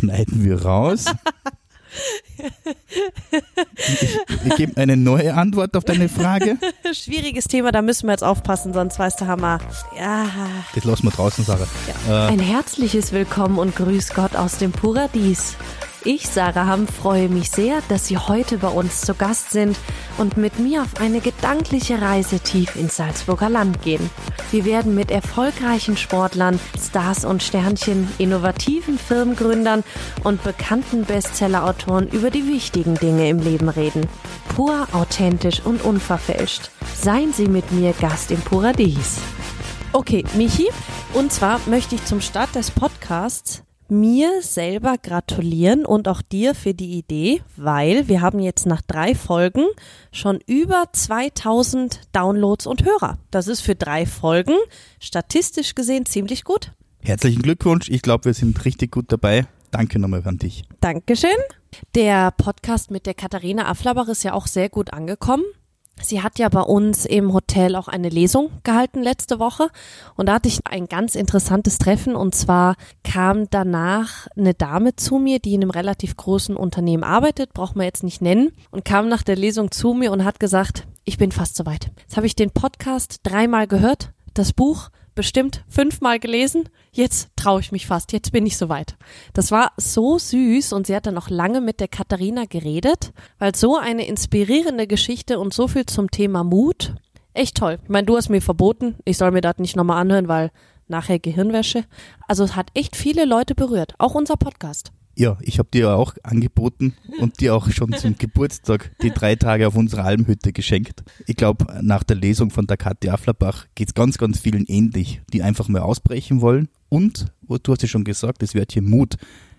schneiden wir raus. Ich, ich gebe eine neue Antwort auf deine Frage. Schwieriges Thema, da müssen wir jetzt aufpassen, sonst weißt du Hammer. Ja. Das lassen wir draußen, Sarah. Ja. Äh, Ein herzliches Willkommen und Grüß Gott aus dem Paradies. Ich, Sarah Hamm, freue mich sehr, dass Sie heute bei uns zu Gast sind und mit mir auf eine gedankliche Reise tief ins Salzburger Land gehen. Wir werden mit erfolgreichen Sportlern, Stars und Sternchen, innovativen Firmengründern und bekannten Bestsellerautoren über die wichtigen Dinge im Leben reden. Pur, authentisch und unverfälscht. Seien Sie mit mir Gast im Paradies. Okay, Michi, und zwar möchte ich zum Start des Podcasts mir selber gratulieren und auch dir für die Idee, weil wir haben jetzt nach drei Folgen schon über 2000 Downloads und Hörer. Das ist für drei Folgen statistisch gesehen ziemlich gut. Herzlichen Glückwunsch. Ich glaube, wir sind richtig gut dabei. Danke nochmal an dich. Dankeschön. Der Podcast mit der Katharina Afflerbach ist ja auch sehr gut angekommen. Sie hat ja bei uns im Hotel auch eine Lesung gehalten letzte Woche und da hatte ich ein ganz interessantes Treffen und zwar kam danach eine Dame zu mir, die in einem relativ großen Unternehmen arbeitet, braucht man jetzt nicht nennen, und kam nach der Lesung zu mir und hat gesagt, ich bin fast soweit. Jetzt habe ich den Podcast dreimal gehört, das Buch bestimmt fünfmal gelesen. Jetzt traue ich mich fast. Jetzt bin ich soweit. Das war so süß und sie hat dann auch lange mit der Katharina geredet, weil so eine inspirierende Geschichte und so viel zum Thema Mut. Echt toll. Ich meine, du hast mir verboten, ich soll mir das nicht nochmal anhören, weil nachher Gehirnwäsche. Also es hat echt viele Leute berührt, auch unser Podcast. Ja, ich habe dir auch angeboten und dir auch schon zum Geburtstag die drei Tage auf unserer Almhütte geschenkt. Ich glaube, nach der Lesung von der Kathi Afflerbach geht es ganz, ganz vielen ähnlich, die einfach mal ausbrechen wollen. Und, du hast ja schon gesagt, es wird hier Mut.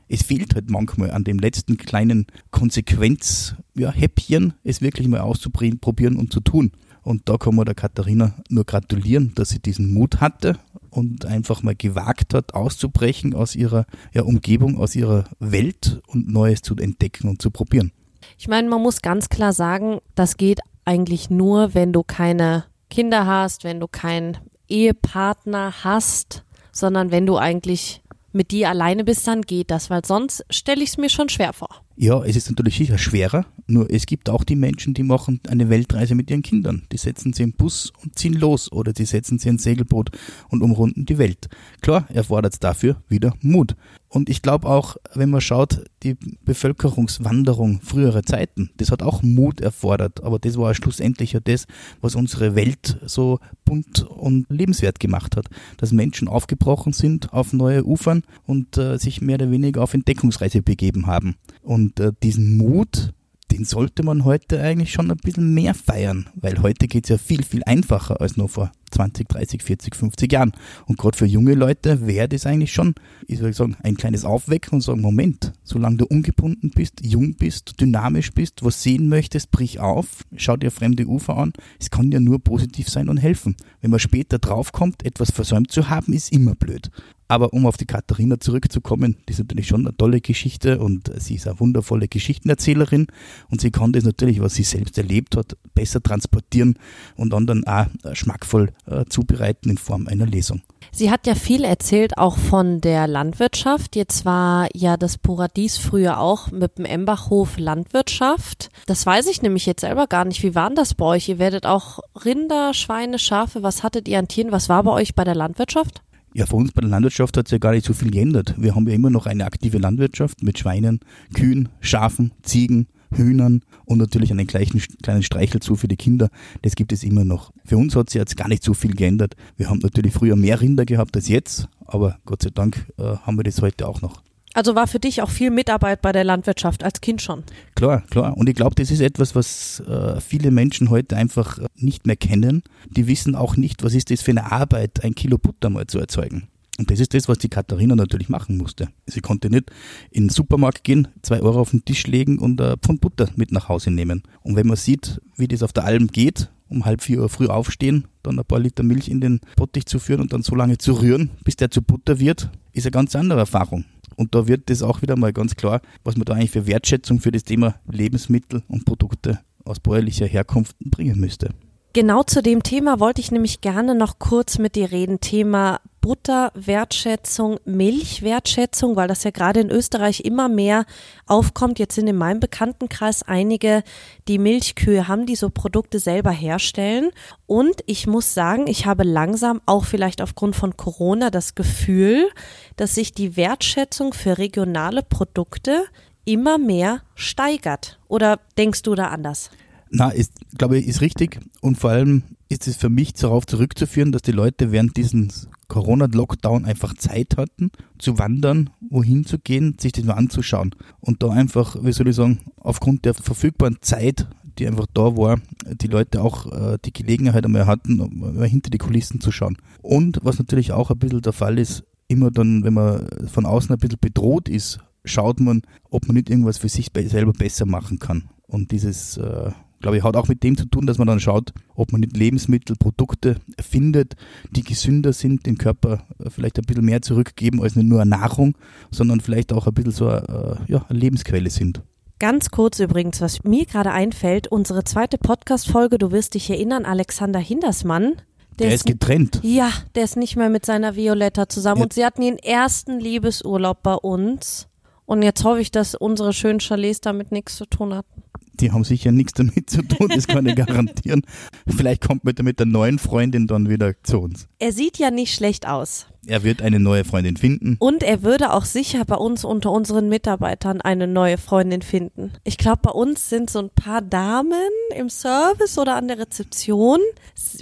Es fehlt halt manchmal an dem letzten kleinen Konsequenz-Häppchen, ja, es wirklich mal auszuprobieren und zu tun. Und da kann man der Katharina nur gratulieren, dass sie diesen Mut hatte und einfach mal gewagt hat, auszubrechen aus ihrer ja, Umgebung, aus ihrer Welt und Neues zu entdecken und zu probieren. Ich meine, man muss ganz klar sagen, das geht eigentlich nur, wenn du keine Kinder hast, wenn du keinen Ehepartner hast, sondern wenn du eigentlich mit dir alleine bist, dann geht das, weil sonst stelle ich es mir schon schwer vor. Ja, es ist natürlich sicher schwerer, nur es gibt auch die Menschen, die machen eine Weltreise mit ihren Kindern. Die setzen sie im Bus und ziehen los oder die setzen sie ins Segelboot und umrunden die Welt. Klar, erfordert es dafür wieder Mut. Und ich glaube auch, wenn man schaut, die Bevölkerungswanderung früherer Zeiten, das hat auch Mut erfordert. Aber das war schlussendlich ja das, was unsere Welt so bunt und lebenswert gemacht hat. Dass Menschen aufgebrochen sind auf neue Ufern und äh, sich mehr oder weniger auf Entdeckungsreise begeben haben. Und äh, diesen Mut, den sollte man heute eigentlich schon ein bisschen mehr feiern, weil heute geht es ja viel, viel einfacher als nur vor 20, 30, 40, 50 Jahren. Und gerade für junge Leute wäre das eigentlich schon, ich soll sagen, ein kleines Aufwecken und sagen, Moment, solange du ungebunden bist, jung bist, dynamisch bist, was sehen möchtest, brich auf, schau dir fremde Ufer an. Es kann ja nur positiv sein und helfen. Wenn man später draufkommt, etwas versäumt zu haben, ist immer blöd. Aber um auf die Katharina zurückzukommen, die ist natürlich schon eine tolle Geschichte und sie ist eine wundervolle Geschichtenerzählerin und sie kann das natürlich, was sie selbst erlebt hat, besser transportieren und anderen auch schmackvoll äh, zubereiten in Form einer Lesung. Sie hat ja viel erzählt, auch von der Landwirtschaft. Jetzt war ja das Paradies früher auch mit dem Embachhof Landwirtschaft. Das weiß ich nämlich jetzt selber gar nicht. Wie war denn das bei euch? Ihr werdet auch Rinder, Schweine, Schafe. Was hattet ihr an Tieren? Was war bei euch bei der Landwirtschaft? Ja, für uns bei der Landwirtschaft hat sich ja gar nicht so viel geändert. Wir haben ja immer noch eine aktive Landwirtschaft mit Schweinen, Kühen, Schafen, Ziegen, Hühnern und natürlich einen gleichen, kleinen Streichelzoo für die Kinder. Das gibt es immer noch. Für uns hat sich jetzt gar nicht so viel geändert. Wir haben natürlich früher mehr Rinder gehabt als jetzt, aber Gott sei Dank äh, haben wir das heute auch noch. Also war für dich auch viel Mitarbeit bei der Landwirtschaft als Kind schon? Klar, klar. Und ich glaube, das ist etwas, was äh, viele Menschen heute einfach nicht mehr kennen. Die wissen auch nicht, was ist das für eine Arbeit, ein Kilo Butter mal zu erzeugen. Und das ist das, was die Katharina natürlich machen musste. Sie konnte nicht in den Supermarkt gehen, zwei Euro auf den Tisch legen und ein Pfund Butter mit nach Hause nehmen. Und wenn man sieht, wie das auf der Alm geht, um halb vier Uhr früh aufstehen, dann ein paar Liter Milch in den Bottich zu führen und dann so lange zu rühren, bis der zu Butter wird, ist eine ganz andere Erfahrung. Und da wird das auch wieder mal ganz klar, was man da eigentlich für Wertschätzung für das Thema Lebensmittel und Produkte aus bäuerlicher Herkunft bringen müsste. Genau zu dem Thema wollte ich nämlich gerne noch kurz mit dir reden. Thema Butterwertschätzung, Milchwertschätzung, weil das ja gerade in Österreich immer mehr aufkommt. Jetzt sind in meinem Bekanntenkreis einige, die Milchkühe haben, die so Produkte selber herstellen. Und ich muss sagen, ich habe langsam auch vielleicht aufgrund von Corona das Gefühl, dass sich die Wertschätzung für regionale Produkte immer mehr steigert. Oder denkst du da anders? Na, ist, glaube ich, ist richtig. Und vor allem ist es für mich darauf zurückzuführen, dass die Leute während diesem Corona-Lockdown einfach Zeit hatten, zu wandern, wohin zu gehen, sich das mal anzuschauen. Und da einfach, wie soll ich sagen, aufgrund der verfügbaren Zeit, die einfach da war, die Leute auch äh, die Gelegenheit einmal hatten, mal hinter die Kulissen zu schauen. Und was natürlich auch ein bisschen der Fall ist, immer dann, wenn man von außen ein bisschen bedroht ist, schaut man, ob man nicht irgendwas für sich selber besser machen kann. Und dieses äh, glaube ich, hat auch mit dem zu tun, dass man dann schaut, ob man nicht Lebensmittel, Produkte findet, die gesünder sind, den Körper äh, vielleicht ein bisschen mehr zurückgeben als nur Nahrung, sondern vielleicht auch ein bisschen so eine, äh, ja, eine Lebensquelle sind. Ganz kurz übrigens, was mir gerade einfällt, unsere zweite Podcast-Folge, du wirst dich erinnern, Alexander Hindersmann. Der, der ist, ist getrennt. Ja, der ist nicht mehr mit seiner Violetta zusammen ja. und sie hatten ihren ersten Liebesurlaub bei uns. Und jetzt hoffe ich, dass unsere schönen Chalets damit nichts zu tun hatten die haben sicher nichts damit zu tun, das kann ich garantieren. Vielleicht kommt man mit der neuen Freundin dann wieder zu uns. Er sieht ja nicht schlecht aus. Er wird eine neue Freundin finden. Und er würde auch sicher bei uns unter unseren Mitarbeitern eine neue Freundin finden. Ich glaube, bei uns sind so ein paar Damen im Service oder an der Rezeption,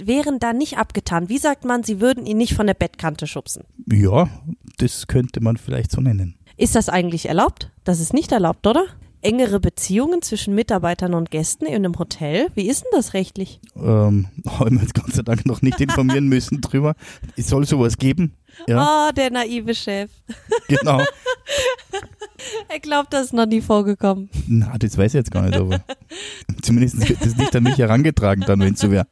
wären da nicht abgetan. Wie sagt man, sie würden ihn nicht von der Bettkante schubsen? Ja, das könnte man vielleicht so nennen. Ist das eigentlich erlaubt? Das ist nicht erlaubt, oder? Engere Beziehungen zwischen Mitarbeitern und Gästen in einem Hotel? Wie ist denn das rechtlich? Ähm, habe ich mir jetzt Gott sei Dank noch nicht informieren müssen drüber. Es soll sowas geben. Ja. Oh, der naive Chef. Genau. er glaubt, das ist noch nie vorgekommen. Na, das weiß ich jetzt gar nicht, aber zumindest wird das nicht an mich herangetragen, dann, wenn es so wäre.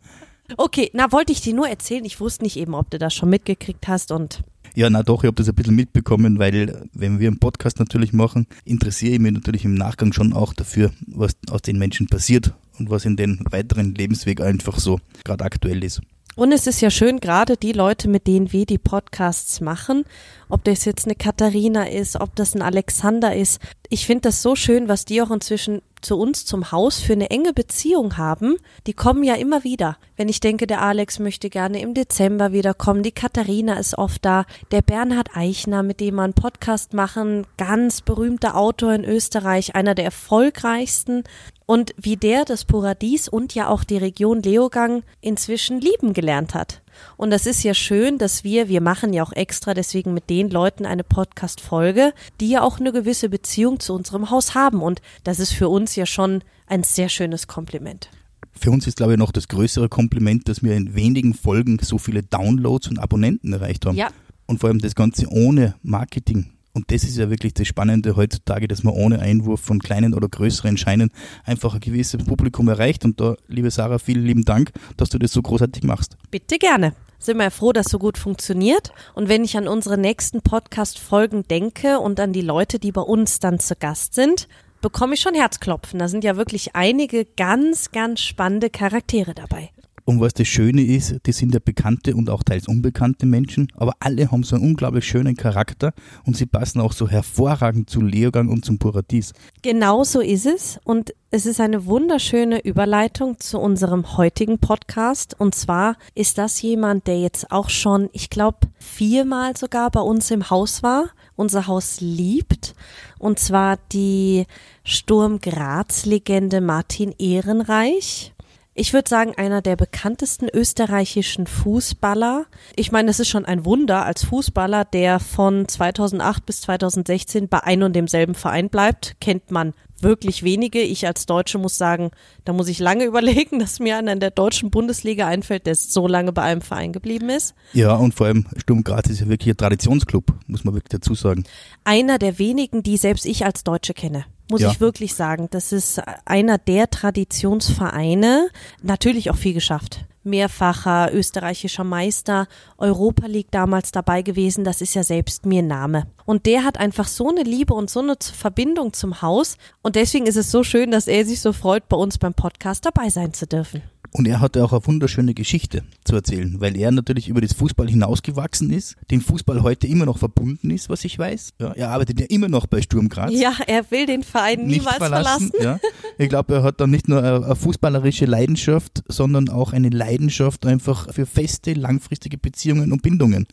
Okay, na, wollte ich dir nur erzählen. Ich wusste nicht eben, ob du das schon mitgekriegt hast und ja, na doch, ich habe das ein bisschen mitbekommen, weil wenn wir einen Podcast natürlich machen, interessiere ich mich natürlich im Nachgang schon auch dafür, was aus den Menschen passiert und was in den weiteren Lebensweg einfach so gerade aktuell ist. Und es ist ja schön, gerade die Leute, mit denen wir die Podcasts machen, ob das jetzt eine Katharina ist, ob das ein Alexander ist. Ich finde das so schön, was die auch inzwischen zu uns zum Haus für eine enge Beziehung haben, die kommen ja immer wieder. Wenn ich denke, der Alex möchte gerne im Dezember wiederkommen, die Katharina ist oft da, der Bernhard Eichner, mit dem wir einen Podcast machen, ganz berühmter Autor in Österreich, einer der erfolgreichsten und wie der das Paradies und ja auch die Region Leogang inzwischen lieben gelernt hat. Und das ist ja schön, dass wir, wir machen ja auch extra deswegen mit den Leuten eine Podcast-Folge, die ja auch eine gewisse Beziehung zu unserem Haus haben. Und das ist für uns ja schon ein sehr schönes Kompliment. Für uns ist, glaube ich, noch das größere Kompliment, dass wir in wenigen Folgen so viele Downloads und Abonnenten erreicht haben. Ja. Und vor allem das Ganze ohne Marketing. Und das ist ja wirklich das Spannende heutzutage, dass man ohne Einwurf von kleinen oder größeren Scheinen einfach ein gewisses Publikum erreicht. Und da, liebe Sarah, vielen lieben Dank, dass du das so großartig machst. Bitte gerne. Sind wir froh, dass so gut funktioniert. Und wenn ich an unsere nächsten Podcast-Folgen denke und an die Leute, die bei uns dann zu Gast sind, bekomme ich schon Herzklopfen. Da sind ja wirklich einige ganz, ganz spannende Charaktere dabei. Und was das Schöne ist, die sind ja bekannte und auch teils unbekannte Menschen, aber alle haben so einen unglaublich schönen Charakter und sie passen auch so hervorragend zu Leogang und zum Paradies. Genau so ist es und es ist eine wunderschöne Überleitung zu unserem heutigen Podcast. Und zwar ist das jemand, der jetzt auch schon, ich glaube, viermal sogar bei uns im Haus war, unser Haus liebt. Und zwar die Sturm Graz-Legende Martin Ehrenreich ich würde sagen, einer der bekanntesten österreichischen Fußballer. Ich meine, es ist schon ein Wunder als Fußballer, der von 2008 bis 2016 bei ein und demselben Verein bleibt. Kennt man wirklich wenige. Ich als Deutsche muss sagen, da muss ich lange überlegen, dass mir einer in der deutschen Bundesliga einfällt, der so lange bei einem Verein geblieben ist. Ja, und vor allem Sturm Graz ist ja wirklich ein Traditionsclub, muss man wirklich dazu sagen. Einer der wenigen, die selbst ich als Deutsche kenne muss ja. ich wirklich sagen. Das ist einer der Traditionsvereine, natürlich auch viel geschafft. Mehrfacher österreichischer Meister, Europa League damals dabei gewesen, das ist ja selbst mir Name. Und der hat einfach so eine Liebe und so eine Verbindung zum Haus und deswegen ist es so schön, dass er sich so freut, bei uns beim Podcast dabei sein zu dürfen. Und er hatte auch eine wunderschöne Geschichte zu erzählen, weil er natürlich über das Fußball hinausgewachsen ist, dem Fußball heute immer noch verbunden ist, was ich weiß. Ja, er arbeitet ja immer noch bei Sturm Graz. Ja, er will den Verein niemals verlassen. Ja. Ich glaube, er hat dann nicht nur eine, eine fußballerische Leidenschaft, sondern auch eine Leidenschaft einfach für feste, langfristige Beziehungen und Bindungen.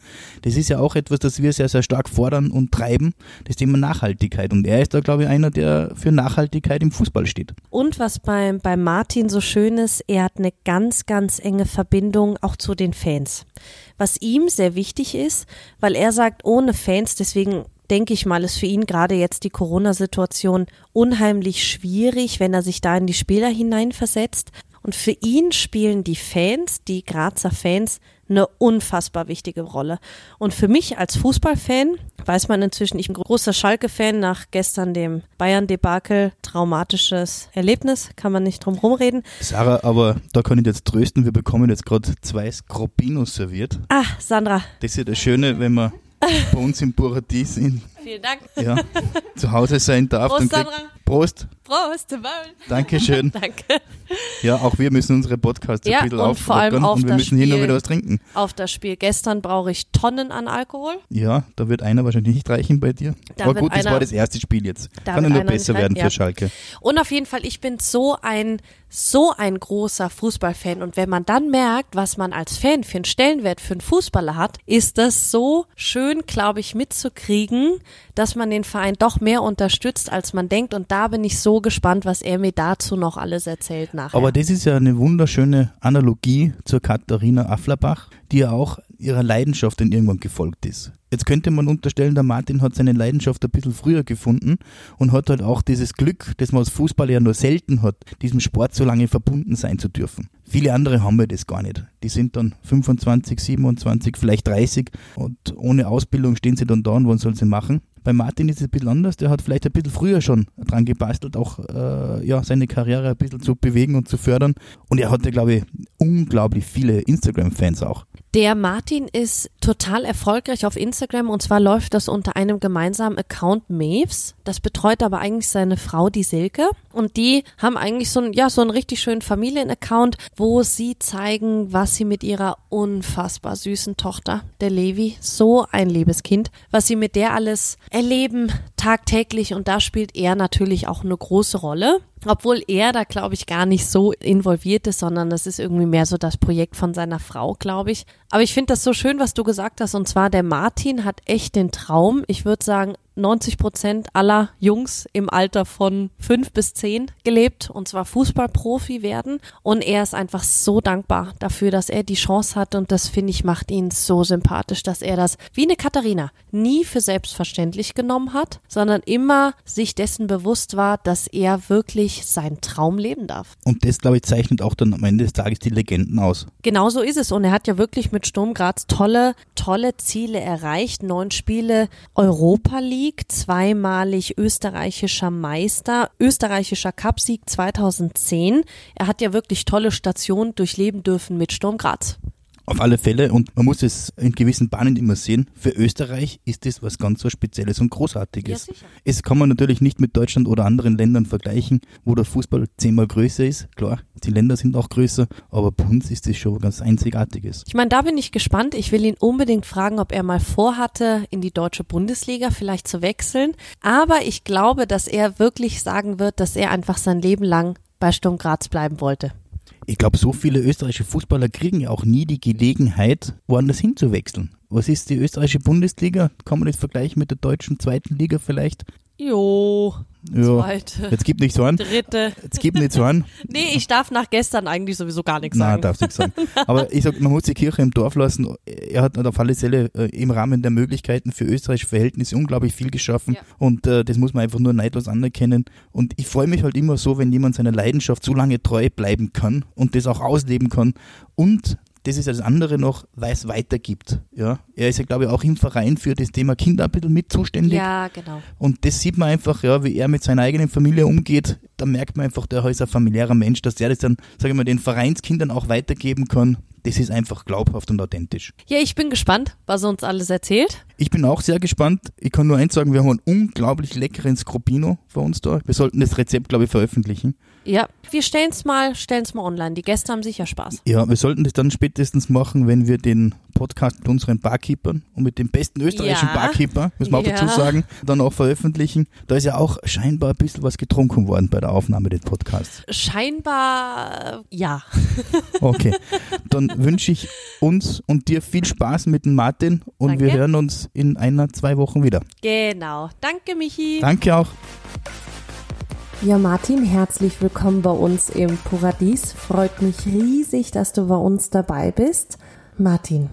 Das ist ja auch etwas, das wir sehr, sehr stark fordern und treiben, das Thema Nachhaltigkeit. Und er ist da, glaube ich, einer, der für Nachhaltigkeit im Fußball steht. Und was beim, bei Martin so schön ist, er hat eine ganz, ganz enge Verbindung auch zu den Fans. Was ihm sehr wichtig ist, weil er sagt, ohne Fans, deswegen denke ich mal, ist für ihn gerade jetzt die Corona-Situation unheimlich schwierig, wenn er sich da in die Spieler hineinversetzt. Und für ihn spielen die Fans, die Grazer Fans, eine unfassbar wichtige Rolle. Und für mich als Fußballfan weiß man inzwischen, ich bin großer Schalke-Fan nach gestern dem Bayern-Debakel. Traumatisches Erlebnis, kann man nicht drum rumreden. Sarah, aber da kann ich jetzt trösten, wir bekommen jetzt gerade zwei Skropinos serviert. Ah, Sandra. Das ist ja das Schöne, wenn man bei uns im Paradies in, Vielen Dank. ja, zu Hause sein darf. Prost, Sandra. Prost, Prost. Dankeschön. Danke. Ja, auch wir müssen unsere Podcasts Ja, ein bisschen und vor allem auf und wir das müssen hin und Spiel. wieder was trinken. Auf das Spiel gestern brauche ich Tonnen an Alkohol. Ja, da wird einer wahrscheinlich nicht reichen bei dir. Da Aber gut, das einer- war das erste Spiel jetzt. Da Kann ja nur besser werden rein- für ja. Schalke. Und auf jeden Fall, ich bin so ein, so ein großer Fußballfan. Und wenn man dann merkt, was man als Fan für einen Stellenwert für einen Fußballer hat, ist das so schön, glaube ich, mitzukriegen, dass man den Verein doch mehr unterstützt, als man denkt. Und da bin ich so gespannt, was er mir dazu noch alles erzählt nachher. Aber das ist ja eine wunderschöne Analogie zur Katharina Afflerbach, die ja auch ihrer Leidenschaft dann irgendwann gefolgt ist. Jetzt könnte man unterstellen, der Martin hat seine Leidenschaft ein bisschen früher gefunden und hat halt auch dieses Glück, das man als Fußballer ja nur selten hat, diesem Sport so lange verbunden sein zu dürfen. Viele andere haben wir das gar nicht. Die sind dann 25, 27, vielleicht 30 und ohne Ausbildung stehen sie dann da und was sollen sie machen? Bei Martin ist es ein bisschen anders. Der hat vielleicht ein bisschen früher schon dran gebastelt, auch äh, ja, seine Karriere ein bisschen zu bewegen und zu fördern. Und er hatte, glaube ich, unglaublich viele Instagram-Fans auch. Der Martin ist total erfolgreich auf Instagram und zwar läuft das unter einem gemeinsamen Account Maves. Das betreut aber eigentlich seine Frau, die Silke. Und die haben eigentlich so ein, ja, so einen richtig schönen Familienaccount, wo sie zeigen, was sie mit ihrer unfassbar süßen Tochter, der Levi, so ein liebes Kind, was sie mit der alles erleben, tagtäglich. Und da spielt er natürlich auch eine große Rolle. Obwohl er da, glaube ich, gar nicht so involviert ist, sondern das ist irgendwie mehr so das Projekt von seiner Frau, glaube ich. Aber ich finde das so schön, was du gesagt hast. Und zwar, der Martin hat echt den Traum. Ich würde sagen, 90 Prozent aller Jungs im Alter von fünf bis zehn gelebt und zwar Fußballprofi werden. Und er ist einfach so dankbar dafür, dass er die Chance hat. Und das finde ich macht ihn so sympathisch, dass er das wie eine Katharina nie für selbstverständlich genommen hat, sondern immer sich dessen bewusst war, dass er wirklich seinen Traum leben darf. Und das, glaube ich, zeichnet auch dann am Ende des Tages die Legenden aus. Genau so ist es. Und er hat ja wirklich mit Sturm Graz tolle, tolle Ziele erreicht. Neun Spiele Europa League, zweimalig österreichischer Meister, österreichischer Cupsieg 2010. Er hat ja wirklich tolle Stationen durchleben dürfen mit Sturm Graz. Auf alle Fälle, und man muss es in gewissen Bahnen immer sehen, für Österreich ist das was ganz was Spezielles und Großartiges. Ja, es kann man natürlich nicht mit Deutschland oder anderen Ländern vergleichen, wo der Fußball zehnmal größer ist. Klar, die Länder sind auch größer, aber bei uns ist das schon was ganz Einzigartiges. Ich meine, da bin ich gespannt. Ich will ihn unbedingt fragen, ob er mal vorhatte, in die deutsche Bundesliga vielleicht zu wechseln. Aber ich glaube, dass er wirklich sagen wird, dass er einfach sein Leben lang bei Sturm Graz bleiben wollte. Ich glaube, so viele österreichische Fußballer kriegen ja auch nie die Gelegenheit, woanders hinzuwechseln. Was ist die österreichische Bundesliga? Kann man das vergleichen mit der deutschen zweiten Liga vielleicht? Jo, Ja, zweite, jetzt gibt nicht so an. dritte. Jetzt gibt nicht so an. Nee, ich darf nach gestern eigentlich sowieso gar nichts Nein, sagen. darfst du nicht sagen. Aber ich sag, man muss die Kirche im Dorf lassen. Er hat auf alle Fälle äh, im Rahmen der Möglichkeiten für österreichische Verhältnisse unglaublich viel geschaffen. Ja. Und äh, das muss man einfach nur neidlos anerkennen. Und ich freue mich halt immer so, wenn jemand seiner Leidenschaft so lange treu bleiben kann und das auch ausleben kann. Und das ist das andere noch, weil es weitergibt. Ja, er ist ja, glaube ich, auch im Verein für das Thema Kinder ein bisschen mit zuständig. Ja, genau. Und das sieht man einfach, ja, wie er mit seiner eigenen Familie umgeht. Da merkt man einfach, der ist ein familiärer Mensch, dass der das dann, sage ich mal, den Vereinskindern auch weitergeben kann. das ist einfach glaubhaft und authentisch. Ja, ich bin gespannt, was er uns alles erzählt. Ich bin auch sehr gespannt. Ich kann nur eins sagen, wir haben einen unglaublich leckeren Scropino für uns da. Wir sollten das Rezept, glaube ich, veröffentlichen. Ja, wir stellen es mal, stellen's mal online. Die Gäste haben sicher Spaß. Ja, wir sollten das dann spätestens machen, wenn wir den Podcast mit unseren Barkeepern und mit dem besten österreichischen Ja. Barkeeper, müssen wir auch Ja. dazu sagen, dann auch veröffentlichen. Da ist ja auch scheinbar ein bisschen was getrunken worden bei der Aufnahme des Podcasts. Scheinbar, ja. Okay, dann wünsche ich uns und dir viel Spaß mit dem Martin und Danke. wir hören uns in einer, zwei Wochen wieder. Genau. Danke, Michi. Danke auch. Ja, Martin, herzlich willkommen bei uns im Paradies. Freut mich riesig, dass du bei uns dabei bist. Martin,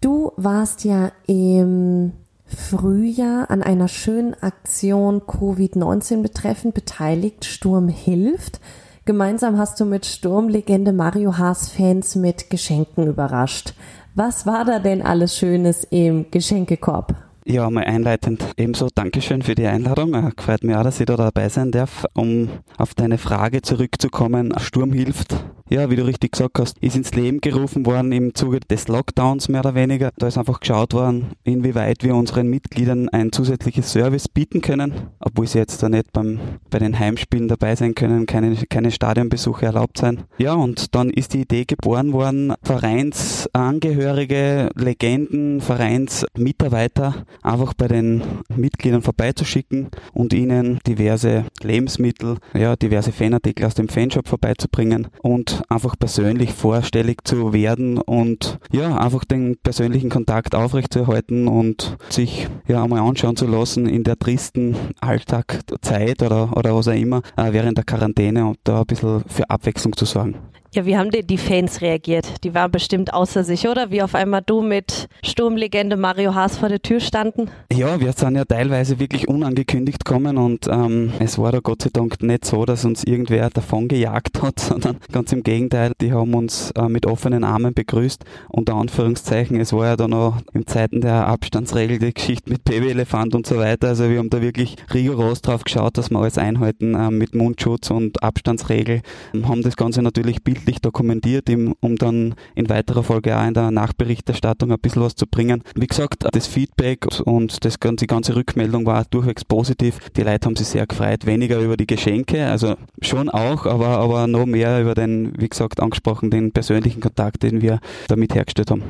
du warst ja im Frühjahr an einer schönen Aktion Covid-19 betreffend beteiligt. Sturm hilft. Gemeinsam hast du mit Sturmlegende Mario Haas Fans mit Geschenken überrascht. Was war da denn alles Schönes im Geschenkekorb? Ja, mal einleitend ebenso Dankeschön für die Einladung. Äh, Gefreut mich auch, dass ich da dabei sein darf. Um auf deine Frage zurückzukommen, Sturm hilft. Ja, wie du richtig gesagt hast, ist ins Leben gerufen worden im Zuge des Lockdowns mehr oder weniger. Da ist einfach geschaut worden, inwieweit wir unseren Mitgliedern ein zusätzliches Service bieten können, obwohl sie jetzt da nicht beim, bei den Heimspielen dabei sein können, keine, keine Stadionbesuche erlaubt sein. Ja, und dann ist die Idee geboren worden, Vereinsangehörige, Legenden, Vereinsmitarbeiter einfach bei den Mitgliedern vorbeizuschicken und ihnen diverse Lebensmittel, ja, diverse Fanartikel aus dem Fanshop vorbeizubringen und einfach persönlich vorstellig zu werden und ja, einfach den persönlichen Kontakt aufrechtzuerhalten und sich ja einmal anschauen zu lassen in der tristen Alltagzeit oder, oder was auch immer äh, während der Quarantäne und da ein bisschen für Abwechslung zu sorgen. Ja, wie haben denn die Fans reagiert? Die waren bestimmt außer sich, oder? Wie auf einmal du mit Sturmlegende Mario Haas vor der Tür standen. Ja, wir sind ja teilweise wirklich unangekündigt gekommen und ähm, es war da Gott sei Dank nicht so, dass uns irgendwer davon gejagt hat, sondern ganz im Gegenteil, die haben uns äh, mit offenen Armen begrüßt. Unter Anführungszeichen, es war ja da noch in Zeiten der Abstandsregel die Geschichte mit Babyelefant und so weiter. Also wir haben da wirklich rigoros drauf geschaut, dass wir alles einhalten äh, mit Mundschutz und Abstandsregel. Haben das Ganze natürlich bildlich dokumentiert, um dann in weiterer Folge auch in der Nachberichterstattung ein bisschen was zu bringen. Wie gesagt, das Feedback und das, die ganze Rückmeldung war durchwegs positiv. Die Leute haben sich sehr gefreut, weniger über die Geschenke, also schon auch, aber, aber noch mehr über den, wie gesagt, angesprochen, den persönlichen Kontakt, den wir damit hergestellt haben.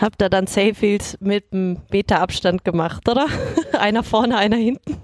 Habt ihr dann Safefields mit einem Meter Abstand gemacht, oder? einer vorne, einer hinten.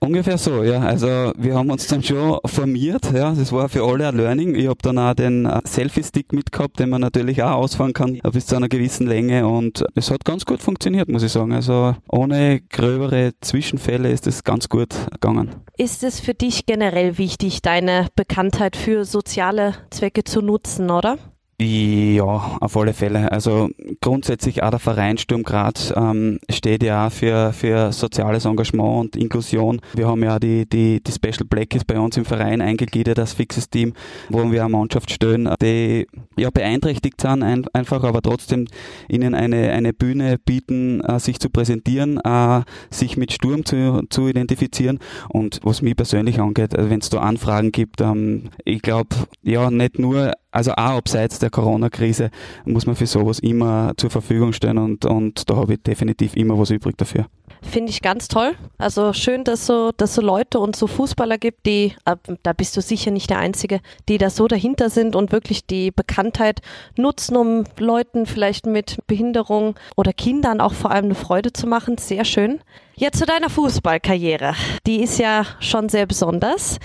Ungefähr so, ja. Also wir haben uns dann schon formiert, ja. Das war für alle ein Learning. Ich habe dann auch den äh, Selfie-Stick mitgehabt, den man natürlich auch ausfahren kann, bis zu einer gewissen Länge und es hat ganz gut funktioniert, muss ich sagen. Also ohne gröbere Zwischenfälle ist es ganz gut gegangen. Ist es für dich generell wichtig, deine Bekanntheit für soziale Zwecke zu nutzen, oder? Ja, auf alle Fälle. Also grundsätzlich auch der Verein Sturm Graz ähm, steht ja auch für, für soziales Engagement und Inklusion. Wir haben ja die, die, die Special Blackies bei uns im Verein eingegliedert als fixes Team, wo wir eine Mannschaft stellen, die ja beeinträchtigt sind, ein, einfach, aber trotzdem ihnen eine, eine Bühne bieten, äh, sich zu präsentieren, äh, sich mit Sturm zu, zu identifizieren. Und was mich persönlich angeht, also wenn es da Anfragen gibt, ähm, ich glaube, ja, nicht nur also auch abseits der Corona-Krise muss man für sowas immer zur Verfügung stellen und, und da habe ich definitiv immer was übrig dafür. Finde ich ganz toll. Also schön, dass so, dass so Leute und so Fußballer gibt, die, äh, da bist du sicher nicht der Einzige, die da so dahinter sind und wirklich die Bekanntheit nutzen, um Leuten vielleicht mit Behinderung oder Kindern auch vor allem eine Freude zu machen. Sehr schön. Jetzt zu deiner Fußballkarriere. Die ist ja schon sehr besonders.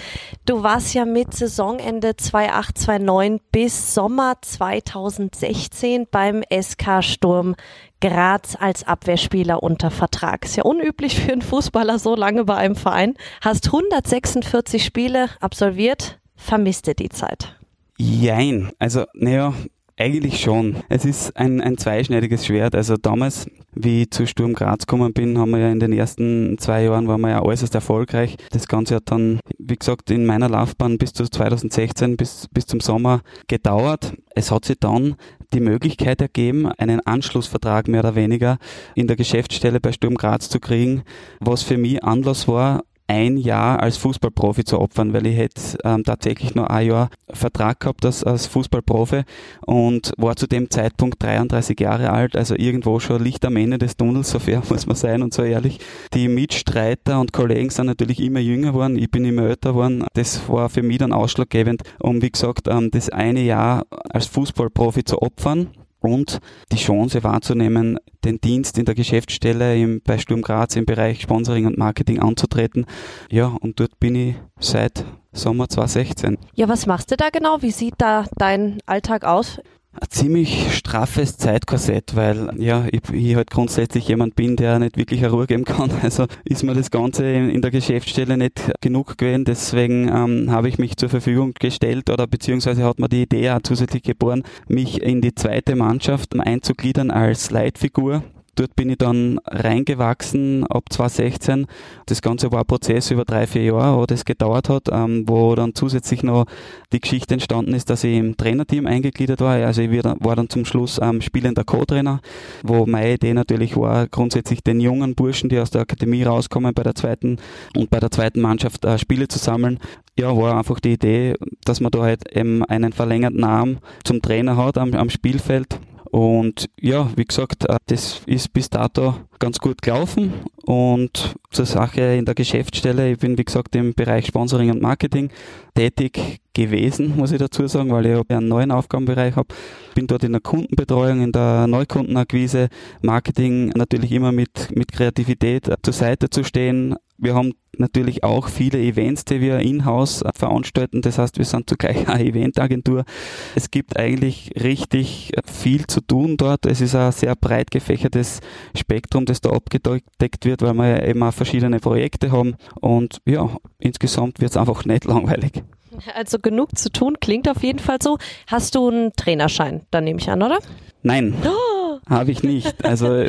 Du warst ja mit Saisonende 2829 bis Sommer 2016 beim SK Sturm Graz als Abwehrspieler unter Vertrag. Ist ja unüblich für einen Fußballer so lange bei einem Verein. Hast 146 Spiele absolviert. Vermisste die Zeit. Jein, also naja, eigentlich schon. Es ist ein, ein zweischneidiges Schwert. Also damals, wie ich zu Sturm Graz gekommen bin, haben wir ja in den ersten zwei Jahren waren wir ja äußerst erfolgreich. Das Ganze hat dann, wie gesagt, in meiner Laufbahn bis zu 2016, bis, bis zum Sommer gedauert. Es hat sich dann die Möglichkeit ergeben, einen Anschlussvertrag mehr oder weniger in der Geschäftsstelle bei Sturm Graz zu kriegen, was für mich Anlass war, ein Jahr als Fußballprofi zu opfern, weil ich hätte ähm, tatsächlich nur ein Jahr Vertrag gehabt als, als Fußballprofi und war zu dem Zeitpunkt 33 Jahre alt, also irgendwo schon Licht am Ende des Tunnels, so fair muss man sein und so ehrlich. Die Mitstreiter und Kollegen sind natürlich immer jünger geworden, ich bin immer älter geworden. Das war für mich dann ausschlaggebend, um wie gesagt ähm, das eine Jahr als Fußballprofi zu opfern und die Chance wahrzunehmen, den Dienst in der Geschäftsstelle im, bei Sturm Graz im Bereich Sponsoring und Marketing anzutreten. Ja, und dort bin ich seit Sommer 2016. Ja, was machst du da genau? Wie sieht da dein Alltag aus? Ein ziemlich straffes Zeitkorsett, weil ja, ich, ich halt grundsätzlich jemand bin, der nicht wirklich eine Ruhe geben kann. Also ist mir das Ganze in, in der Geschäftsstelle nicht genug gewesen. Deswegen ähm, habe ich mich zur Verfügung gestellt oder beziehungsweise hat mir die Idee auch zusätzlich geboren, mich in die zweite Mannschaft einzugliedern als Leitfigur Dort bin ich dann reingewachsen ab 2016. Das Ganze war ein Prozess über drei, vier Jahre, wo das gedauert hat, ähm, wo dann zusätzlich noch die Geschichte entstanden ist, dass ich im Trainerteam eingegliedert war. Also ich war dann zum Schluss ähm, spielender Co-Trainer, wo meine Idee natürlich war, grundsätzlich den jungen Burschen, die aus der Akademie rauskommen, bei der zweiten und bei der zweiten Mannschaft äh, Spiele zu sammeln. Ja, war einfach die Idee, dass man da halt eben einen verlängerten Arm zum Trainer hat am, am Spielfeld und ja, wie gesagt, äh, das ist bis dato ganz gut gelaufen. Und zur Sache in der Geschäftsstelle, ich bin wie gesagt im Bereich Sponsoring und Marketing tätig gewesen, muss ich dazu sagen, weil ich einen neuen Aufgabenbereich habe. Bin dort in der Kundenbetreuung, in der Neukundenakquise, Marketing natürlich immer mit, mit Kreativität zur Seite zu stehen. Wir haben natürlich auch viele Events, die wir in-house veranstalten. Das heißt, wir sind zugleich eine Eventagentur. Es gibt eigentlich richtig viel zu tun dort. Es ist ein sehr breit gefächertes Spektrum, das da abgedeckt wird, weil wir eben auch verschiedene Projekte haben. Und ja, insgesamt wird es einfach nicht langweilig. Also genug zu tun, klingt auf jeden Fall so. Hast du einen Trainerschein, dann nehme ich an, oder? Nein, oh. habe ich nicht. Also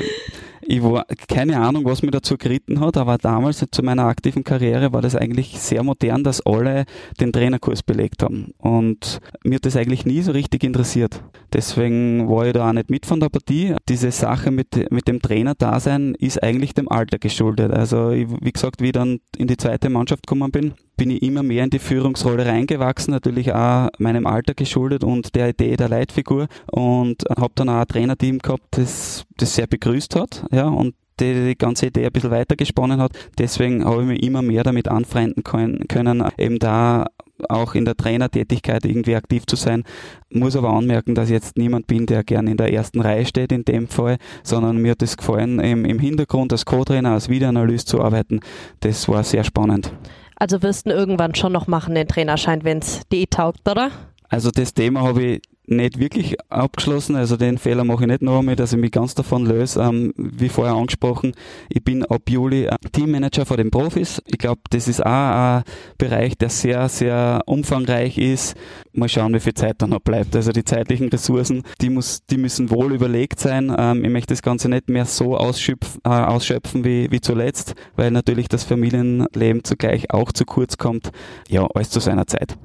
ich war keine Ahnung, was mir dazu geritten hat, aber damals zu meiner aktiven Karriere war das eigentlich sehr modern, dass alle den Trainerkurs belegt haben. Und mir hat das eigentlich nie so richtig interessiert. Deswegen war ich da auch nicht mit von der Partie. Diese Sache mit, mit dem Trainer-Dasein ist eigentlich dem Alter geschuldet. Also, ich, wie gesagt, wie ich dann in die zweite Mannschaft gekommen bin, bin ich immer mehr in die Führungsrolle reingewachsen, natürlich auch meinem Alter geschuldet und der Idee der Leitfigur und habe dann auch ein Trainerteam gehabt, das das sehr begrüßt hat, ja, und die, die ganze Idee ein bisschen weitergesponnen hat. Deswegen habe ich mich immer mehr damit anfreunden können, eben da auch in der Trainertätigkeit irgendwie aktiv zu sein. Muss aber anmerken, dass ich jetzt niemand bin, der gern in der ersten Reihe steht in dem Fall, sondern mir hat es gefallen, im, im Hintergrund als Co-Trainer, als Videoanalyst zu arbeiten. Das war sehr spannend. Also wirst du irgendwann schon noch machen, den Trainerschein, wenn es dir taugt, oder? Also das Thema habe ich nicht wirklich abgeschlossen. Also den Fehler mache ich nicht noch einmal, dass ich mich ganz davon löse. Ähm, wie vorher angesprochen, ich bin ab Juli Teammanager vor den Profis. Ich glaube, das ist auch ein Bereich, der sehr, sehr umfangreich ist. Mal schauen, wie viel Zeit da noch bleibt. Also die zeitlichen Ressourcen, die, muss, die müssen wohl überlegt sein. Ähm, ich möchte das Ganze nicht mehr so ausschöpfen, äh, ausschöpfen wie, wie zuletzt, weil natürlich das Familienleben zugleich auch zu kurz kommt. Ja, alles zu seiner Zeit.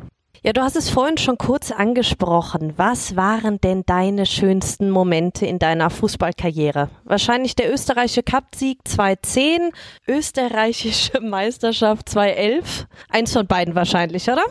Ja, du hast es vorhin schon kurz angesprochen. Was waren denn deine schönsten Momente in deiner Fußballkarriere? Wahrscheinlich der österreichische Cupsieg 2010, österreichische Meisterschaft 2011. Eins von beiden wahrscheinlich, oder?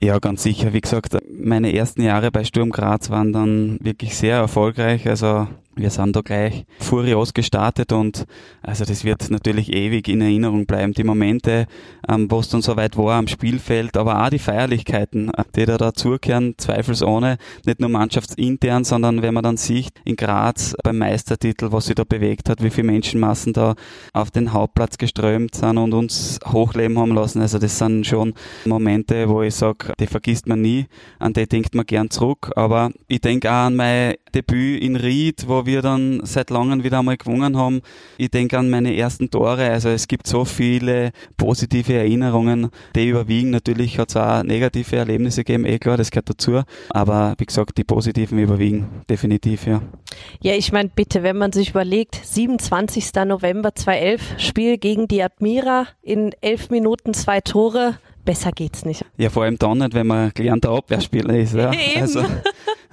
Ja, ganz sicher. Wie gesagt, meine ersten Jahre bei Sturm Graz waren dann wirklich sehr erfolgreich. Also wir sind da gleich furios gestartet und also das wird natürlich ewig in Erinnerung bleiben. Die Momente, ähm, wo es dann so weit war am Spielfeld, aber auch die Feierlichkeiten, äh, die da dazugehören, zweifelsohne, nicht nur mannschaftsintern, sondern wenn man dann sieht, in Graz beim Meistertitel, was sich da bewegt hat, wie viele Menschenmassen da auf den Hauptplatz geströmt sind und uns hochleben haben lassen. Also das sind schon Momente, wo ich sage, die vergisst man nie, an die denkt man gern zurück. Aber ich denke auch an mein Debüt in Ried, wo wir dann seit langem wieder einmal gewonnen haben. Ich denke an meine ersten Tore. Also es gibt so viele positive Erinnerungen, die überwiegen. Natürlich hat es auch negative Erlebnisse gegeben, eh klar, das gehört dazu. Aber wie gesagt, die positiven überwiegen definitiv, ja. Ja, ich meine, bitte, wenn man sich überlegt, 27. November 2011, Spiel gegen die Admira, in elf Minuten zwei Tore, besser geht's nicht. Ja, vor allem dann nicht, wenn man gelernter Abwehrspieler ist. Ja. Also,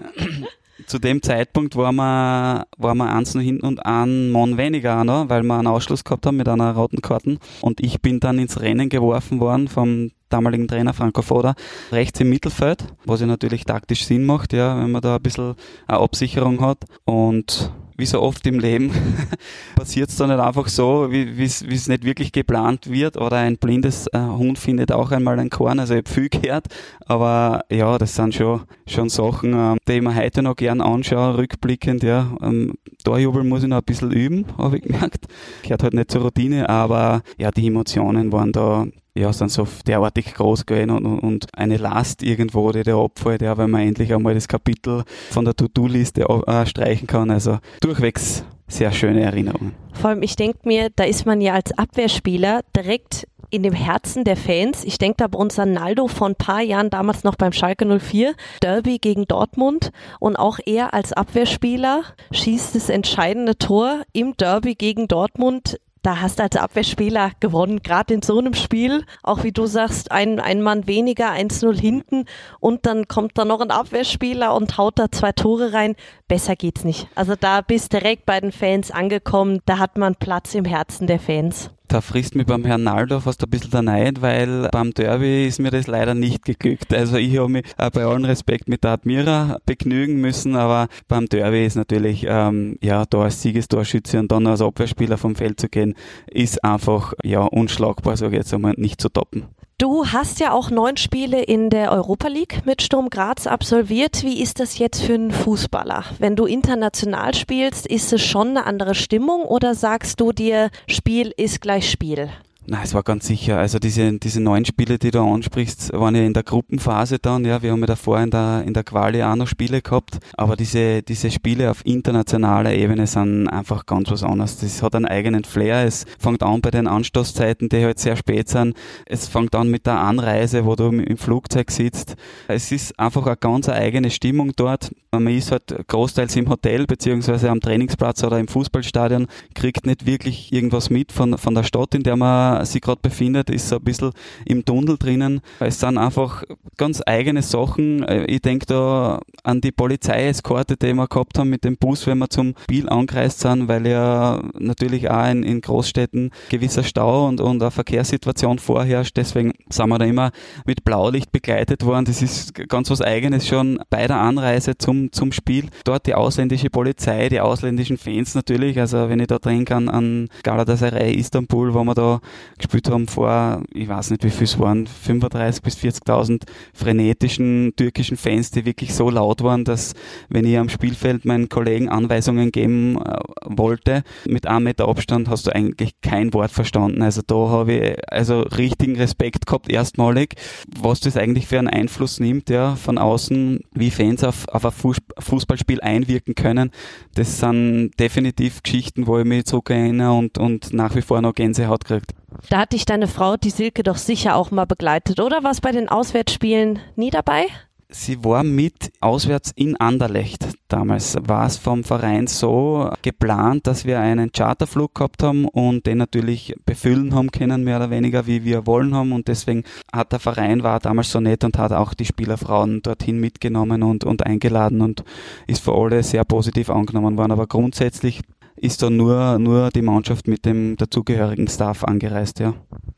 zu dem Zeitpunkt waren wir, waren wir eins noch hinten und ein Mann weniger noch, weil wir einen Ausschluss gehabt haben mit einer roten Karte. Und ich bin dann ins Rennen geworfen worden vom damaligen Trainer Franco Foda, rechts im Mittelfeld, was ja natürlich taktisch Sinn macht, ja, wenn man da ein bisschen eine Absicherung hat. Und wie so oft im Leben passiert es dann nicht einfach so, wie es nicht wirklich geplant wird oder ein blindes äh, Hund findet auch einmal ein Korn, also ich habe viel gehört, aber ja, das sind schon, schon Sachen, ähm, die ich mir heute noch gern anschaue, rückblickend, ja. Ähm, Torjubel muss ich noch ein bisschen üben, habe ich gemerkt. Gehört halt nicht zur Routine, aber ja, die Emotionen waren da ja, sind so derartig groß gewesen und, und eine Last irgendwo, die der abfällt, ja, weil man endlich einmal das Kapitel von der To-Do-Liste äh, streichen kann. Also durchwegs sehr schöne Erinnerungen. Vor allem, ich denke mir, da ist man ja als Abwehrspieler direkt in dem Herzen der Fans. Ich denke da bei uns Naldo vor ein paar Jahren, damals noch beim Schalke 04, Derby gegen Dortmund und auch er als Abwehrspieler schießt das entscheidende Tor im Derby gegen Dortmund da hast du als Abwehrspieler gewonnen, gerade in so einem Spiel. Auch wie du sagst, ein, ein Mann weniger, 1-0 hinten und dann kommt da noch ein Abwehrspieler und haut da zwei Tore rein. Besser geht's nicht. Also da bist direkt bei den Fans angekommen, da hat man Platz im Herzen der Fans. Da frisst mich beim Herrn Naldo fast ein bisschen der Neid, weil beim Derby ist mir das leider nicht geglückt. Also ich habe mich äh, bei allem Respekt mit der Admira begnügen müssen, aber beim Derby ist natürlich, ähm, ja, da als Siegestorschütze und dann als Abwehrspieler vom Feld zu gehen, ist einfach, ja, unschlagbar, sage ich jetzt einmal, nicht zu toppen. Du hast ja auch neun Spiele in der Europa League mit Sturm Graz absolviert. Wie ist das jetzt für einen Fußballer? Wenn du international spielst, ist es schon eine andere Stimmung oder sagst du dir, Spiel ist gleich Spiel? Nein, es war ganz sicher. Also diese, diese neun Spiele, die du ansprichst, waren ja in der Gruppenphase dann, ja. Wir haben ja davor in der, in der Quali auch noch Spiele gehabt. Aber diese, diese Spiele auf internationaler Ebene sind einfach ganz was anderes. Das hat einen eigenen Flair. Es fängt an bei den Anstoßzeiten, die halt sehr spät sind. Es fängt an mit der Anreise, wo du im Flugzeug sitzt. Es ist einfach eine ganz eigene Stimmung dort. Man ist halt großteils im Hotel, beziehungsweise am Trainingsplatz oder im Fußballstadion, kriegt nicht wirklich irgendwas mit von, von der Stadt, in der man sich gerade befindet, ist so ein bisschen im Tunnel drinnen. Es sind einfach ganz eigene Sachen. Äh, ich denke da an die Polizeieskorte, die wir gehabt haben mit dem Bus, wenn wir zum Spiel angereist sind, weil ja natürlich auch in, in Großstädten gewisser Stau und, und eine Verkehrssituation vorherrscht. Deswegen sind wir da immer mit Blaulicht begleitet worden. Das ist ganz was Eigenes schon bei der Anreise zum, zum Spiel. Dort die ausländische Polizei, die ausländischen Fans natürlich. Also wenn ich da denke an, an Galatasaray Istanbul, wo wir da gespielt haben vor, ich weiß nicht wie viel es waren, 35.000 bis 40.000 frenetischen türkischen Fans, die wirklich so laut waren, dass wenn ich am Spielfeld meinen Kollegen Anweisungen geben äh, wollte, mit einem Meter Abstand hast du eigentlich kein Wort verstanden. Also da habe ich also richtigen Respekt gehabt, erstmalig, was das eigentlich für einen Einfluss nimmt, ja, von außen, wie Fans auf, auf ein Fußballspiel einwirken können. Das sind definitiv Geschichten, wo ich mich zurückerinnere und, und nach wie vor noch Gänsehaut kriegt. Da hat dich deine Frau, die Silke, doch sicher auch mal begleitet, oder? Was bei den Auswärtsspielen nie dabei? Sie war mit auswärts in Anderlecht. Damals war es vom Verein so geplant, dass wir einen Charterflug gehabt haben und den natürlich befüllen haben können, mehr oder weniger, wie wir wollen haben. Und deswegen hat der Verein war damals so nett und hat auch die Spielerfrauen dorthin mitgenommen und, und eingeladen und ist für alle sehr positiv angenommen worden. Aber grundsätzlich ist da nur, nur die Mannschaft mit dem dazugehörigen Staff angereist, ja.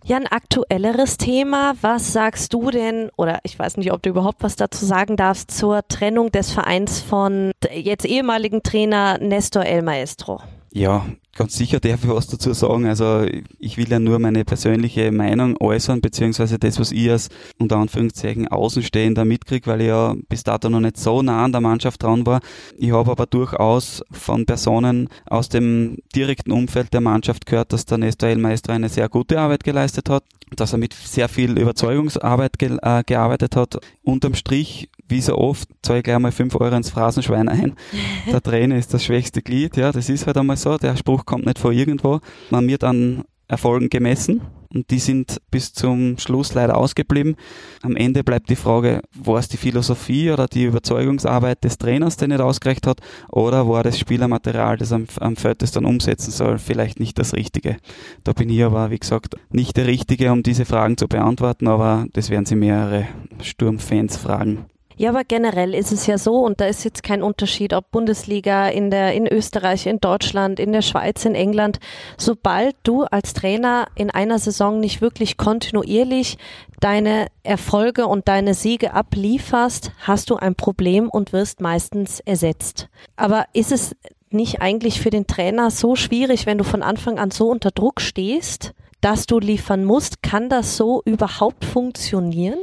Ja, ein aktuelleres Thema. Was sagst du denn, oder ich weiß nicht, ob du überhaupt was dazu sagen darfst, zur Trennung des Vereins von jetzt ehemaligen Trainer Nestor El Maestro? Ja, ganz sicher darf ich was dazu sagen. Also ich will ja nur meine persönliche Meinung äußern, beziehungsweise das, was ich als unter Anführungszeichen Außenstehender mitkriege, weil ich ja bis dato noch nicht so nah an der Mannschaft dran war. Ich habe aber durchaus von Personen aus dem direkten Umfeld der Mannschaft gehört, dass der Nestor Elmeister eine sehr gute Arbeit geleistet hat, dass er mit sehr viel Überzeugungsarbeit ge äh, gearbeitet hat. Unterm Strich wie so oft, zahle ich gleich mal 5 Euro ins Phrasenschwein ein. Der Trainer ist das schwächste Glied, ja, das ist halt einmal so. Der Spruch kommt nicht von irgendwo. Man wird an Erfolgen gemessen und die sind bis zum Schluss leider ausgeblieben. Am Ende bleibt die Frage, war es die Philosophie oder die Überzeugungsarbeit des Trainers, der nicht ausgereicht hat, oder war das Spielermaterial, das am, am Feld das dann umsetzen soll, vielleicht nicht das Richtige. Da bin ich aber, wie gesagt, nicht der Richtige, um diese Fragen zu beantworten, aber das werden Sie mehrere Sturmfans fragen. Ja, aber generell ist es ja so, und da ist jetzt kein Unterschied, ob Bundesliga in der, in Österreich, in Deutschland, in der Schweiz, in England. Sobald du als Trainer in einer Saison nicht wirklich kontinuierlich deine Erfolge und deine Siege ablieferst, hast du ein Problem und wirst meistens ersetzt. Aber ist es nicht eigentlich für den Trainer so schwierig, wenn du von Anfang an so unter Druck stehst, dass du liefern musst? Kann das so überhaupt funktionieren?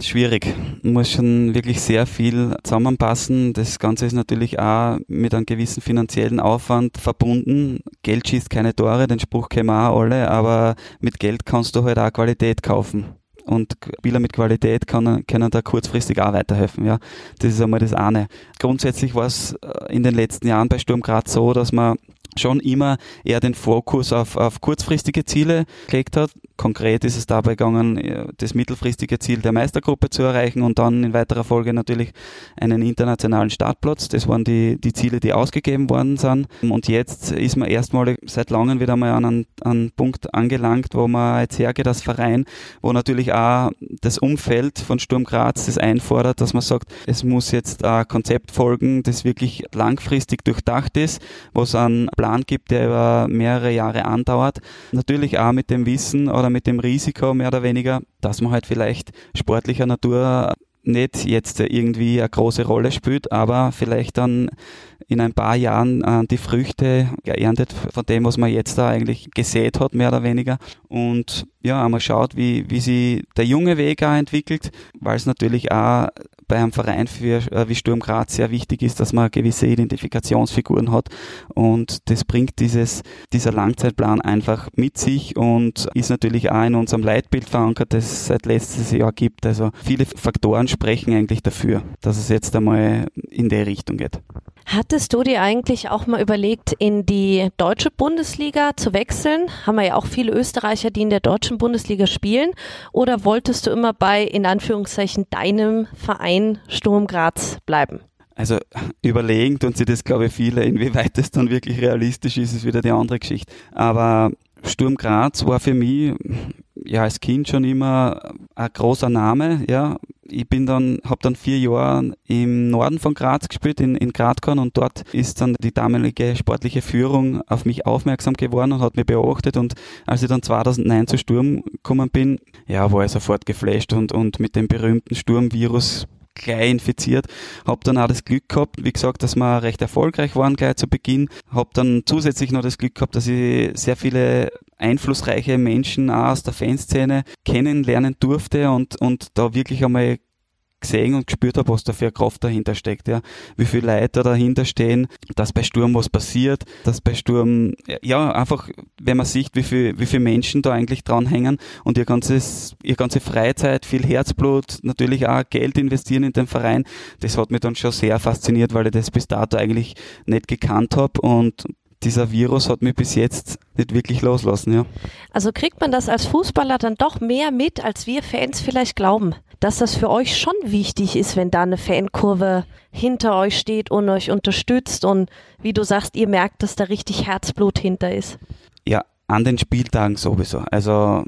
Schwierig. Muss schon wirklich sehr viel zusammenpassen. Das Ganze ist natürlich auch mit einem gewissen finanziellen Aufwand verbunden. Geld schießt keine Tore, den Spruch kennen wir auch alle, aber mit Geld kannst du halt auch Qualität kaufen. Und Spieler mit Qualität können, können da kurzfristig auch weiterhelfen. Ja, das ist einmal das eine. Grundsätzlich war es äh, in den letzten Jahren bei Sturm Graz so, dass man schon immer eher den Fokus auf, auf kurzfristige Ziele gelegt hat. Konkret ist es dabei gegangen, äh, das mittelfristige Ziel der Meistergruppe zu erreichen und dann in weiterer Folge natürlich einen internationalen Startplatz. Das waren die, die Ziele, die ausgegeben worden sind. Und jetzt ist man erstmal seit langem wieder mal an einen, Punkt angelangt, wo man jetzt hergeht als Verein, wo natürlich auch das Umfeld von Sturm Graz das einfordert, dass man sagt, es muss jetzt ein Konzept folgen, das wirklich langfristig durchdacht ist, es einen Plan gibt, der über mehrere Jahre andauert. Natürlich auch mit dem Wissen oder mit dem Risiko mehr oder weniger, dass man halt vielleicht sportlicher Natur nicht jetzt irgendwie eine große Rolle spielt, aber vielleicht dann in ein paar Jahren äh, die Früchte geerntet von dem, was man jetzt da eigentlich gesät hat, mehr oder weniger. Und ja, einmal schaut, wie, wie sich der junge Weg auch entwickelt, weil es natürlich auch bei einem Verein für, äh, wie Sturm Graz sehr wichtig ist, dass man gewisse Identifikationsfiguren hat und das bringt dieses, dieser Langzeitplan einfach mit sich und ist natürlich auch in unserem Leitbild verankert, das es seit letztes Jahr gibt. Also viele Faktoren sprechen eigentlich dafür, dass es jetzt einmal in der Richtung geht. Hattest du dir eigentlich auch mal überlegt, in die deutsche Bundesliga zu wechseln? Haben wir ja auch viele Österreicher, die in der deutschen Bundesliga spielen. Oder wolltest du immer bei, in Anführungszeichen, deinem Verein Sturm Graz bleiben? Also überlegen tun sie das, glaube ich, viele. Inwieweit das dann wirklich realistisch ist, ist wieder die andere Geschichte. Aber Sturm Graz war für mich ja als Kind schon immer ein großer Name, ja, ich bin dann, habe dann vier Jahre im Norden von Graz gespielt, in, in Gradkorn und dort ist dann die damalige sportliche Führung auf mich aufmerksam geworden und hat mich beobachtet und als ich dann 2009 zu Sturm gekommen bin, ja, war ich sofort geflasht und, und mit dem berühmten Sturmvirus gleich infiziert. Hab dann auch das Glück gehabt, wie gesagt, dass wir recht erfolgreich waren gleich zu Beginn. Hab dann zusätzlich noch das Glück gehabt, dass ich sehr viele einflussreiche Menschen auch aus der Fanszene kennenlernen durfte und, und da wirklich einmal gesehen und gespürt habe, was da für eine Kraft dahinter steckt, ja. Wie viele Leute dahinter stehen, dass bei Sturm was passiert, dass bei Sturm, ja, einfach, wenn man sieht, wie viel, wie viele Menschen da eigentlich dranhängen und ihr ganzes, ihr ganze Freizeit, viel Herzblut, natürlich auch Geld investieren in den Verein, das hat mich dann schon sehr fasziniert, weil ich das bis dato eigentlich nicht gekannt habe und dieser Virus hat mich bis jetzt nicht wirklich loslassen, ja. Also kriegt man das als Fußballer dann doch mehr mit, als wir Fans vielleicht glauben dass das für euch schon wichtig ist, wenn da eine Fankurve hinter euch steht und euch unterstützt und wie du sagst, ihr merkt, dass da richtig Herzblut hinter ist. Ja, an den Spieltagen sowieso. Also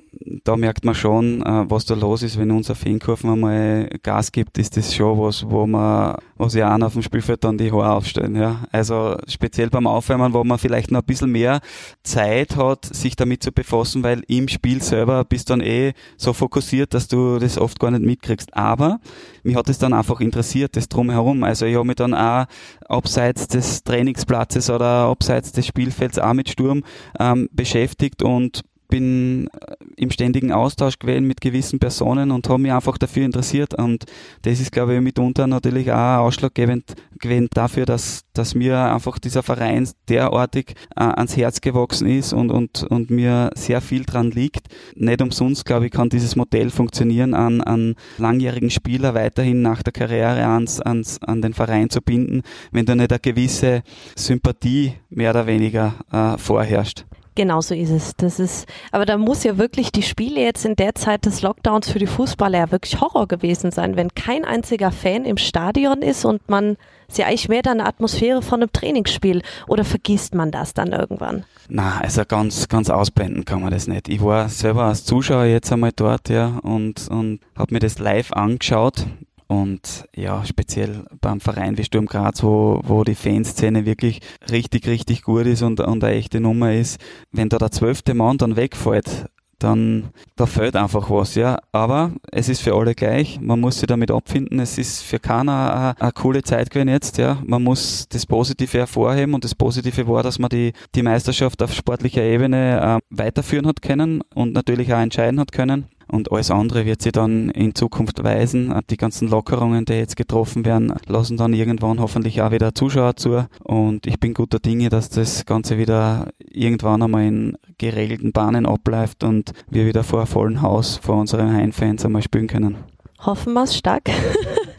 da merkt man schon, äh, was da los ist, wenn unser Fankurven einmal Gas gibt, ist das schon was, wo man, wo sich auch auf dem Spielfeld dann die Haare aufstellen. Ja. Also speziell beim Aufwärmen, wo man vielleicht noch ein bisschen mehr Zeit hat, sich damit zu befassen, weil im Spiel selber bist du dann eh so fokussiert, dass du das oft gar nicht mitkriegst. Aber mich hat es dann einfach interessiert, das drumherum. Also ich habe mich dann auch abseits des Trainingsplatzes oder abseits des Spielfelds auch mit Sturm ähm, beschäftigt und bin äh, im ständigen Austausch gewesen mit gewissen Personen und habe mich einfach dafür interessiert und das ist glaube ich mitunter natürlich auch ausschlaggebend gewesen dafür, dass, dass mir einfach dieser Verein derartig äh, ans Herz gewachsen ist und, und, und mir sehr viel dran liegt. Nicht umsonst glaube ich kann dieses Modell funktionieren, an, an langjährigen Spieler weiterhin nach der Karriere ans, ans, an den Verein zu binden, wenn da nicht eine gewisse Sympathie mehr oder weniger äh, vorherrscht. Genau so ist es. Das ist, aber da muss ja wirklich die Spiele jetzt in der Zeit des Lockdowns für die Fußballer ja wirklich Horror gewesen sein, wenn kein einziger Fan im Stadion ist und man ist ja eigentlich mehr dann eine Atmosphäre von einem Trainingsspiel. Oder vergisst man das dann irgendwann? Na, also ganz, ganz ausblenden kann man das nicht. Ich war selber als Zuschauer jetzt einmal dort, ja, und, und habe mir das live angeschaut Und ja, speziell beim Verein wie Sturm Graz, wo, wo die Fanszene wirklich richtig, richtig gut ist und, und eine echte Nummer ist, wenn da der zwölfte Mann dann wegfällt, dann da fällt einfach was, ja. Aber es ist für alle gleich. Man muss sich damit abfinden. Es ist für keiner eine, coole Zeit gewesen jetzt, ja. Man muss das Positive hervorheben und das Positive war, dass man die, die Meisterschaft auf sportlicher Ebene äh, weiterführen hat können und natürlich auch entscheiden hat können. Und alles andere wird sich dann in Zukunft weisen. Die ganzen Lockerungen, die jetzt getroffen werden, lassen dann irgendwann hoffentlich auch wieder Zuschauer zu. Und ich bin guter Dinge, dass das Ganze wieder irgendwann einmal in geregelten Bahnen abläuft und wir wieder vor vollem Haus vor unseren Heimfans einmal spielen können. Hoffen wir es stark.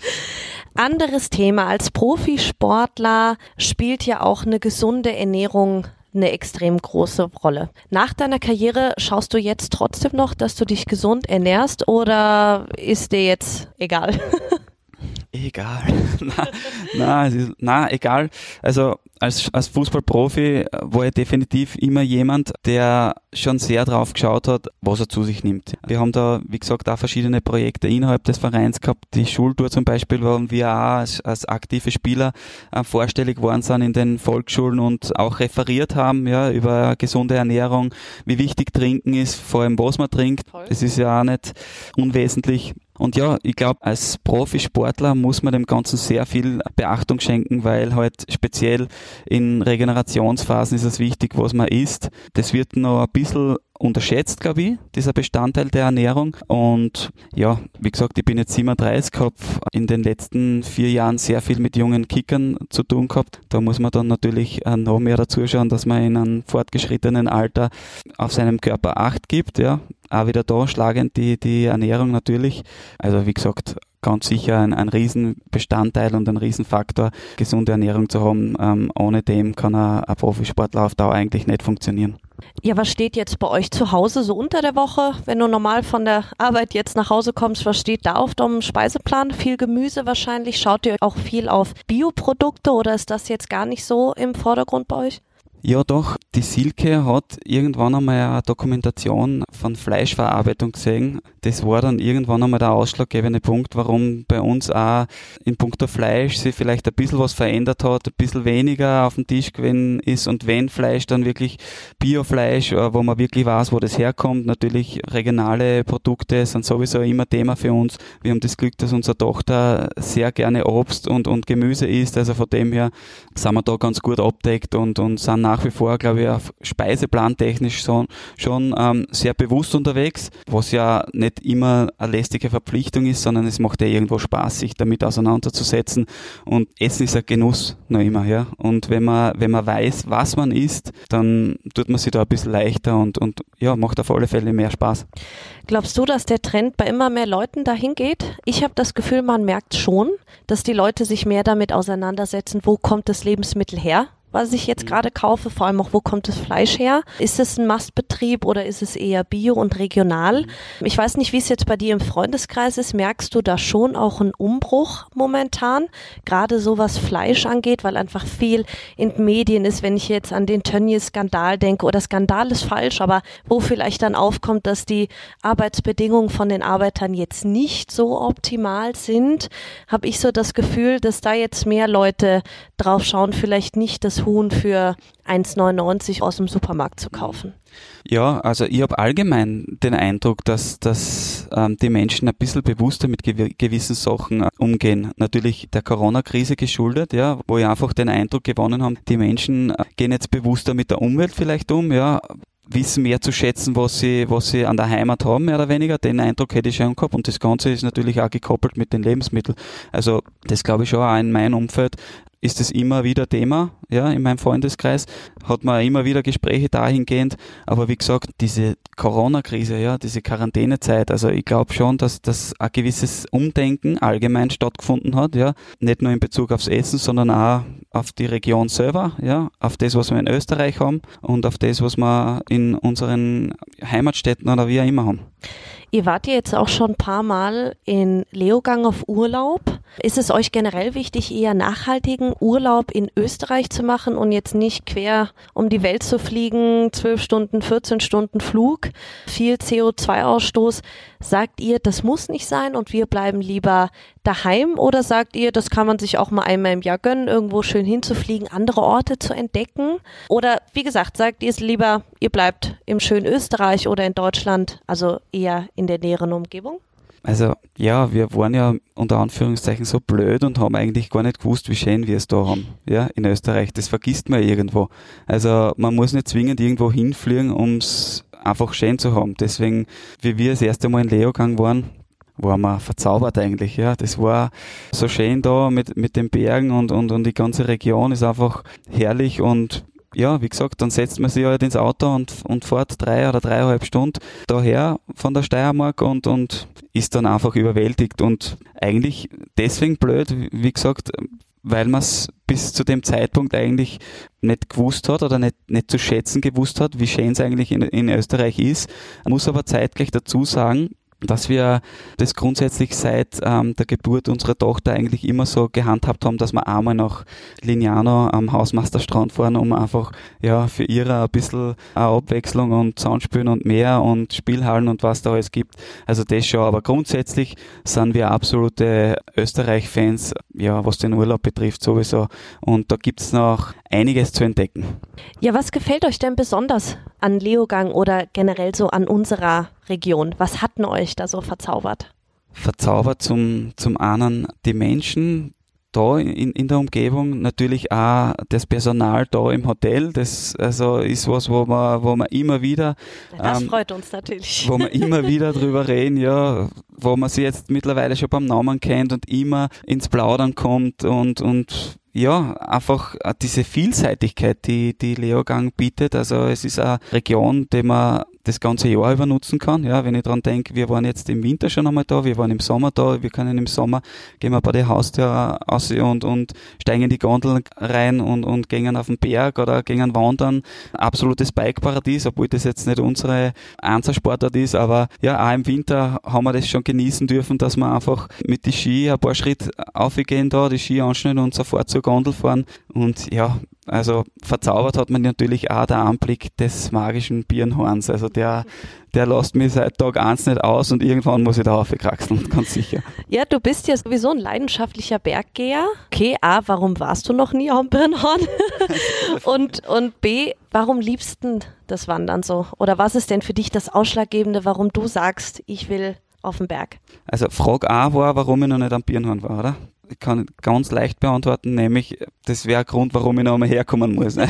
Anderes Thema. Als Profisportler spielt ja auch eine gesunde Ernährung eine extrem große Rolle. Nach deiner Karriere schaust du jetzt trotzdem noch, dass du dich gesund ernährst oder ist dir jetzt egal? Egal. na, na, ist, na, egal. Also als, als Fußballprofi war ich definitiv immer jemand, der schon sehr drauf geschaut hat, was er zu sich nimmt. Wir haben da, wie gesagt, auch verschiedene Projekte innerhalb des Vereins gehabt. Die Schultour zum Beispiel, wo wir auch als, als aktive Spieler äh, vorstellig geworden sind in den Volksschulen und auch referiert haben, ja, über gesunde Ernährung, wie wichtig Trinken ist, vor allem was man trinkt. Das ist ja auch nicht unwesentlich. Und ja, ich glaube, als Profisportler muss man dem Ganzen sehr viel Beachtung schenken, weil halt speziell in Regenerationsphasen ist es wichtig, was man isst. Das wird noch ein bisschen unterschätzt, glaube ich, dieser Bestandteil der Ernährung. Und ja, wie gesagt, ich bin jetzt 37, habe in den letzten vier Jahren sehr viel mit jungen Kickern zu tun gehabt. Da muss man dann natürlich noch mehr dazu schauen, dass man in einem fortgeschrittenen Alter auf seinem Körper Acht gibt. Ja, auch wieder da schlagend die, die Ernährung natürlich. Also wie gesagt, ganz sicher ein, ein Riesenbestandteil und ein Riesenfaktor, gesunde Ernährung zu haben. Ähm, ohne dem kann ein, ein Profisportler auf Dauer eigentlich nicht funktionieren. Ja, was steht jetzt bei euch zu Hause so unter der Woche? Wenn du normal von der Arbeit jetzt nach Hause kommst, was steht da auf deinem Speiseplan? Viel Gemüse wahrscheinlich. Schaut ihr auch viel auf Bioprodukte oder ist das jetzt gar nicht so im Vordergrund bei euch? Ja, doch. Die Silke hat irgendwann einmal eine Dokumentation von Fleischverarbeitung gesehen. Das war dann irgendwann einmal der ausschlaggebende Punkt, warum bei uns auch in puncto Fleisch sich vielleicht ein bisschen was verändert hat, ein bisschen weniger auf dem Tisch gewesen ist und wenn Fleisch, dann wirklich Biofleisch, äh, wo man wirklich weiß, wo das herkommt. Natürlich regionale Produkte sind sowieso immer Thema für uns. Wir haben das Glück, dass unsere Tochter sehr gerne Obst und, und Gemüse isst. Also von dem her sind wir da ganz gut abdeckt und, und sind nach wie vor, glaube ich, auf Speiseplantechnisch so, schon ähm, sehr bewusst unterwegs, was ja nicht immer eine lästige Verpflichtung ist, sondern es macht ja irgendwo Spaß, sich damit auseinanderzusetzen. Und Essen ist ein Genuss noch immer, ja. Und wenn man, wenn man weiß, was man isst, dann tut man sich da ein bisschen leichter und, und ja, macht auf alle Fälle mehr Spaß. Glaubst du, dass der Trend bei immer mehr Leuten dahin geht? Ich habe das Gefühl, man merkt schon, dass die Leute sich mehr damit auseinandersetzen, wo kommt das Lebensmittel her? Was ich jetzt mhm. gerade kaufe, vor allem auch, wo kommt das Fleisch her? Ist es ein Mastbetrieb oder ist es eher bio und regional? Mhm. Ich weiß nicht, wie es jetzt bei dir im Freundeskreis ist. Merkst du da schon auch einen Umbruch momentan? Gerade so was Fleisch angeht, weil einfach viel in den Medien ist, wenn ich jetzt an den Tönnies-Skandal denke, oder Skandal ist falsch, aber wo vielleicht dann aufkommt, dass die Arbeitsbedingungen von den Arbeitern jetzt nicht so optimal sind, habe ich so das Gefühl, dass da jetzt mehr Leute drauf schauen, vielleicht nicht das Huhn für 1,99 aus dem Supermarkt zu kaufen. Ja, also ich habe allgemein den Eindruck, dass, dass ähm, die Menschen ein bisschen bewusster mit gew gewissen Sachen äh, umgehen. Natürlich der Corona-Krise geschuldet, ja, wo ich einfach den Eindruck gewonnen habe, die Menschen äh, gehen jetzt bewusster mit der Umwelt vielleicht um, ja, wissen mehr zu schätzen, was sie, was sie an der Heimat haben, mehr oder weniger. Den Eindruck hätte ich schon gehabt. Und das Ganze ist natürlich auch gekoppelt mit den Lebensmitteln. Also, das glaube ich schon auch in meinem Umfeld ist es immer wieder Thema, ja, in meinem Freundeskreis, hat man immer wieder Gespräche dahingehend, aber wie gesagt, diese Corona-Krise, ja, diese Quarantänezeit, also ich glaube schon, dass das ein gewisses Umdenken allgemein stattgefunden hat, ja, nicht nur in Bezug aufs Essen, sondern auch auf die Region selber, ja, auf das, was wir in Österreich haben und auf das, was wir in unseren Heimatstädten oder wie auch immer haben. Ihr wart ja jetzt auch schon ein paar Mal in Leogang auf Urlaub. Ist es euch generell wichtig, eher nachhaltigen Urlaub in Österreich zu machen und jetzt nicht quer um die Welt zu fliegen, zwölf Stunden, 14 Stunden Flug, viel CO2-Ausstoß. Sagt ihr, das muss nicht sein und wir bleiben lieber daheim oder sagt ihr, das kann man sich auch mal einmal im Jahr gönnen, irgendwo schön hinzufliegen, andere Orte zu entdecken? Oder wie gesagt, sagt ihr es lieber, ihr bleibt im schönen Österreich oder in Deutschland, also eher in der näheren Umgebung? Also ja, wir waren ja unter Anführungszeichen so blöd und haben eigentlich gar nicht gewusst, wie schön wir es da haben, ja, in Österreich. Das vergisst man irgendwo. Also man muss nicht zwingend irgendwo hinfliegen, um es einfach schön zu haben. Deswegen, wie wir das erste Mal in Leogang waren, waren wir verzaubert eigentlich, ja. Das war so schön da mit, mit den Bergen und, und, und die ganze Region ist einfach herrlich und ja, wie gesagt, dann setzt man sich halt ins Auto und, und fährt drei oder dreieinhalb Stunden daher von der Steiermark und, und ist dann einfach überwältigt und eigentlich deswegen blöd, wie gesagt, weil man es bis zu dem Zeitpunkt eigentlich nicht gewusst hat oder nicht, nicht zu schätzen gewusst hat, wie schön es eigentlich in, in Österreich ist. Man muss aber zeitgleich dazu sagen, dass wir das grundsätzlich seit ähm, der Geburt unserer Tochter eigentlich immer so gehandhabt haben, dass wir einmal nach Lignano am Hausmeisterstrand fahren, um einfach ja für ihre ein bisschen Abwechslung und Soundspielen und mehr und Spielhallen und was da alles gibt. Also das schon, aber grundsätzlich sind wir absolute Österreich-Fans, ja, was den Urlaub betrifft sowieso. Und da gibt's noch einiges zu entdecken. Ja, was gefällt euch denn besonders an Leogang oder generell so an unserer Region? Was hat denn euch da so verzaubert? Verzaubert zum, zum einen die Menschen, da in, in der Umgebung, natürlich auch das Personal da im Hotel, das also ist was, wo man, wo man immer wieder das ähm, freut uns natürlich. Wo man immer wieder drüber reden, ja, wo man sie jetzt mittlerweile schon beim Namen kennt und immer ins Plaudern kommt und, und ja, einfach diese Vielseitigkeit, die, die Leogang bietet. Also es ist eine Region, die man das ganze Jahr über nutzen kann. Ja, wenn ich dran denke, wir waren jetzt im Winter schon einmal da, wir waren im Sommer da, wir können im Sommer gehen wir bei der Haustür aus und, und steigen in die Gondel rein und, und gehen auf den Berg oder gehen wandern. Absolutes Bikeparadies, obwohl das jetzt nicht unsere Einzelsportart ist, aber ja, auch im Winter haben wir das schon genießen dürfen, dass wir einfach mit die Ski ein paar Schritte aufgehen da, die Ski anschneiden und sofort zur Gondel fahren. Und ja, also verzaubert hat man natürlich auch der Anblick des magischen Birnhorns. Also der, der lässt mich seit Tag eins nicht aus und irgendwann muss ich da aufkraxeln, ganz sicher. Ja, du bist ja sowieso ein leidenschaftlicher Berggeher. Okay, A, warum warst du noch nie am Birnhorn? und, und B, warum liebst du das Wandern so? Oder was ist denn für dich das Ausschlaggebende, warum du sagst, ich will auf den Berg? Also Frage A war, warum ich noch nicht am Birnhorn war, oder? Ich kann ganz leicht beantworten, nämlich das wäre ein Grund, warum ich noch einmal herkommen muss. Ne?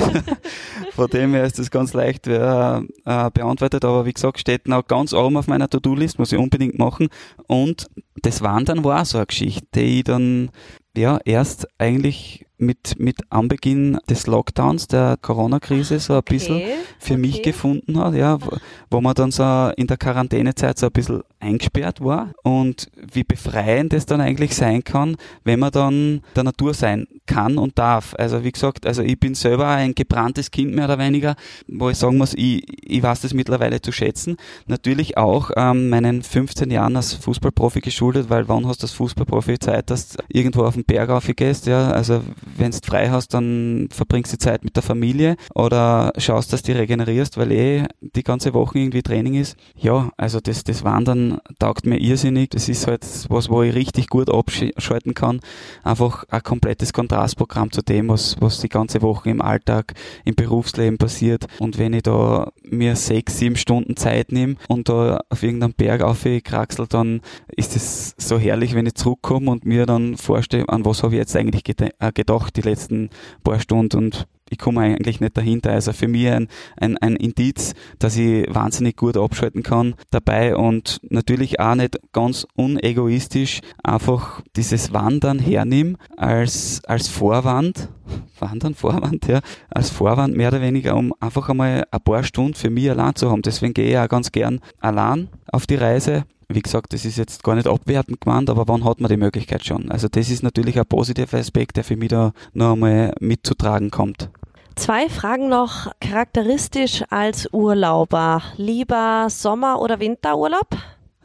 Von dem her ist das ganz leicht äh, beantwortet, aber wie gesagt, steht noch ganz oben auf meiner To-Do-List, muss ich unbedingt machen. Und das Wandern war so eine Geschichte, die ich dann ja erst eigentlich mit, mit Anbeginn des Lockdowns, der Corona-Krise, so ein okay, bisschen für okay. mich gefunden hat, ja, wo, wo man dann so in der Quarantänezeit so ein bisschen eingesperrt war und wie befreiend es dann eigentlich sein kann, wenn man dann der Natur sein kann und darf. Also wie gesagt, also ich bin selber ein gebranntes Kind mehr oder weniger, wo ich sagen muss, ich, ich weiß das mittlerweile zu schätzen. Natürlich auch ähm, meinen 15 Jahren als Fußballprofi geschuldet, weil wann hast du als Fußballprofi Zeit, dass du irgendwo auf den Berg aufgehst, ja, also wenn du frei hast, dann verbringst du Zeit mit der Familie oder schaust, dass du regenerierst, weil eh die ganze Woche irgendwie Training ist. Ja, also das, das Wandern taugt mir irrsinnig. Das ist halt was, wo ich richtig gut abschalten kann. Einfach ein komplettes Kontrastprogramm zu dem, was, was die ganze Woche im Alltag, im Berufsleben passiert. Und wenn ich da mir sechs, sieben Stunden Zeit nehme und da auf irgendeinem Berg aufkraxel, dann ist es so herrlich, wenn ich zurückkomme und mir dann vorstelle, an was habe ich jetzt eigentlich äh, gedacht die letzten paar Stunden und ich komme eigentlich nicht dahinter. Also für mich ein, ein, ein Indiz, dass ich wahnsinnig gut abschalten kann dabei und natürlich auch nicht ganz unegoistisch einfach dieses Wandern hernehmen als, als Vorwand, Wandern, Vorwand, ja, als Vorwand mehr oder weniger, um einfach einmal ein paar Stunden für mich allein zu haben. Deswegen gehe ich auch ganz gern allein auf die Reise wie gesagt, das ist jetzt gar nicht abwertend gemeint, aber wann hat man die Möglichkeit schon? Also das ist natürlich ein positiver Aspekt, der für mich da noch einmal mitzutragen kommt. Zwei Fragen noch charakteristisch als Urlauber. Lieber Sommer- oder Winterurlaub?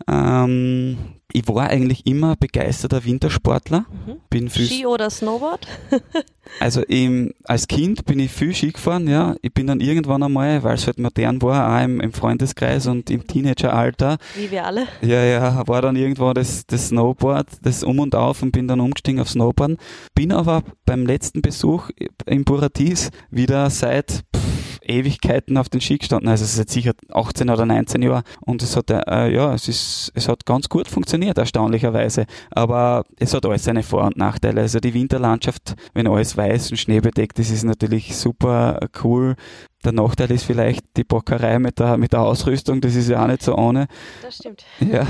Ähm, Ich war eigentlich immer begeisterter Wintersportler. Mhm. Bin viel, Ski oder Snowboard? also im, als Kind bin ich viel Ski gefahren, ja. Ich bin dann irgendwann einmal, weil es halt modern war, auch im, im Freundeskreis und im Teenageralter, Wie wir alle. ja, ja, war dann irgendwo das, das Snowboard, das Um und Auf und bin dann umgestiegen auf Snowboarden. Bin aber beim letzten Besuch im Buratis wieder seit pff, Ewigkeiten auf den Ski gestanden. Also es ist jetzt sicher 18 oder 19 Jahre und es hat, äh, ja, es ist, es hat ganz gut funktioniert, erstaunlicherweise. Aber es hat alles seine Vor- und Nachteile. Also die Winterlandschaft, wenn alles weiß und schneebedeckt ist, ist natürlich super cool. Der Nachteil ist vielleicht die Bockerei mit der, mit der Ausrüstung, das ist ja auch nicht so ohne. Das stimmt. Ja.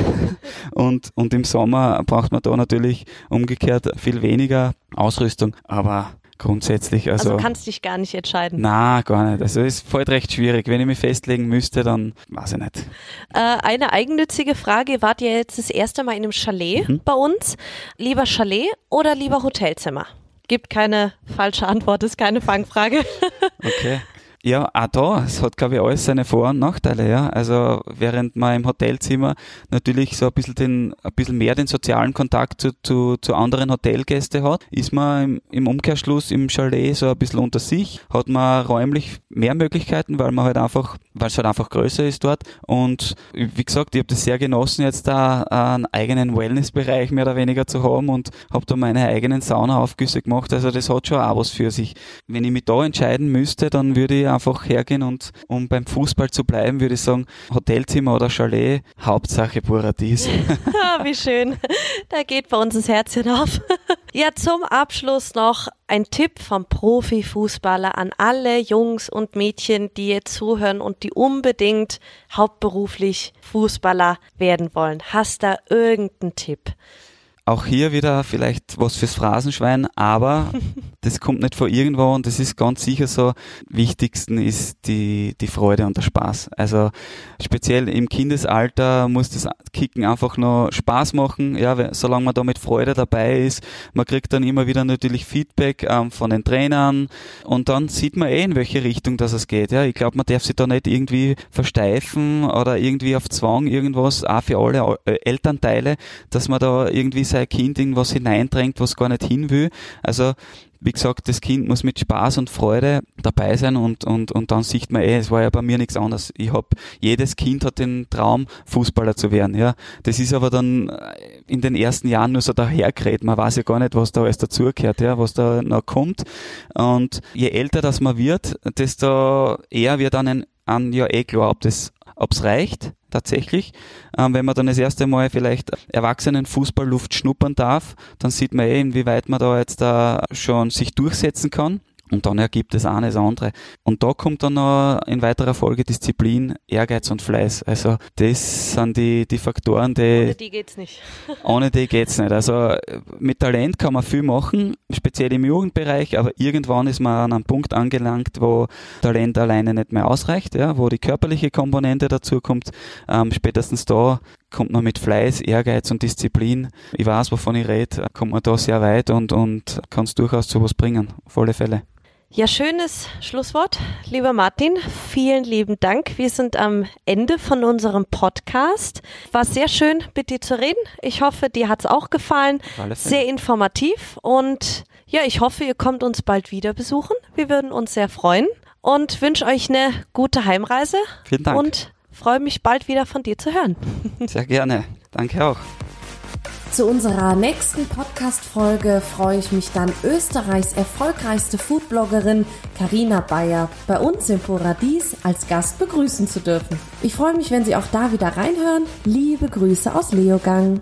Und, und im Sommer braucht man da natürlich umgekehrt viel weniger Ausrüstung, aber grundsätzlich, also. Also kannst dich gar nicht entscheiden. na, gar nicht. Also es ist halt recht schwierig. Wenn ich mich festlegen müsste, dann weiß ich nicht. Äh, eine eigennützige Frage. Ihr wart ja jetzt das erste Mal in einem Chalet Mhm. bei uns. Lieber Chalet oder lieber Hotelzimmer? Gibt keine falsche Antwort, ist keine Fangfrage. Okay. Ja, auch da, es hat, glaube ich, alles seine Vor- und Nachteile, ja. Also, während man im Hotelzimmer natürlich so ein bisschen den, ein bisschen mehr den sozialen Kontakt zu, zu, zu anderen Hotelgästen hat, ist man im, im Umkehrschluss im Chalet so ein bisschen unter sich, hat man räumlich mehr Möglichkeiten, weil man halt einfach, weil es halt einfach größer ist dort. Und wie gesagt, ich habe das sehr genossen, jetzt da einen eigenen Wellnessbereich mehr oder weniger zu haben und habe da meine eigenen Saunaaufgüsse gemacht. Also das hat schon auch was für sich. Wenn ich mich da entscheiden müsste, dann würde ich einfach hergehen und um beim Fußball zu bleiben, würde ich sagen, Hotelzimmer oder Chalet, Hauptsache Paradies. Ah, Wie schön. Da geht bei uns das Herzchen auf. Ja, zum Abschluss noch ein Tipp vom Profifußballer an alle Jungs und Mädchen, die jetzt zuhören und die unbedingt hauptberuflich Fußballer werden wollen. Hast da irgendeinen Tipp? Auch hier wieder vielleicht was fürs Phrasenschwein, aber das kommt nicht von irgendwo und das ist ganz sicher so. Wichtigsten ist die, die Freude und der Spaß. Also speziell im Kindesalter muss das Kicken einfach noch Spaß machen, ja, solange man da mit Freude dabei ist. Man kriegt dann immer wieder natürlich Feedback ähm, von den Trainern und dann sieht man eh, in welche Richtung das es geht. Ja, ich glaube, man darf sich da nicht irgendwie versteifen oder irgendwie auf Zwang irgendwas, auch für alle äh, Elternteile, dass man da irgendwie sein Kind irgendwas hineindrängt, was gar nicht hin will. Also wie gesagt, das Kind muss mit Spaß und Freude dabei sein und, und, und dann sieht man eh, es war ja bei mir nichts anderes. Ich hab, jedes Kind hat den Traum, Fußballer zu werden, ja. Das ist aber dann äh, in den ersten Jahren nur so dahergeredet. Man weiß ja gar nicht, was da alles dazugehört, ja, was da noch kommt. Und je älter das man wird, desto eher wird dann an, ja eh klar, ob ob's reicht, tatsächlich. Ähm, wenn man dann das erste Mal vielleicht Erwachsenenfußballluft schnuppern darf, dann sieht man eh, inwieweit man da jetzt da schon sich durchsetzen kann. Und dann ergibt es eines andere. Und da kommt dann noch in weiterer Folge Disziplin, Ehrgeiz und Fleiß. Also das sind die, die Faktoren, die Ohne die geht's nicht. ohne die geht's nicht. Also mit Talent kann man viel machen, speziell im Jugendbereich, aber irgendwann ist man an einem Punkt angelangt, wo Talent alleine nicht mehr ausreicht, ja, wo die körperliche Komponente dazu kommt. Ähm, spätestens da kommt man mit Fleiß, Ehrgeiz und Disziplin. Ich weiß, wovon ich rede, kommt man da sehr weit und, und kann es durchaus zu was bringen, auf alle Fälle. Ja, schönes Schlusswort. Lieber Martin, vielen lieben Dank. Wir sind am Ende von unserem Podcast. War sehr schön, mit dir zu reden. Ich hoffe, dir hat's auch gefallen. Sehr informativ und ja, ich hoffe, ihr kommt uns bald wieder besuchen. Wir würden uns sehr freuen und wünsche euch eine gute Heimreise Vielen Dank. und freue mich bald wieder von dir zu hören. Sehr gerne. Danke auch. Zu unserer nächsten Podcast-Folge freue ich mich dann, Österreichs erfolgreichste Foodbloggerin Karina Bayer bei uns im Paradies als Gast begrüßen zu dürfen. Ich freue mich, wenn Sie auch da wieder reinhören. Liebe Grüße aus Leogang.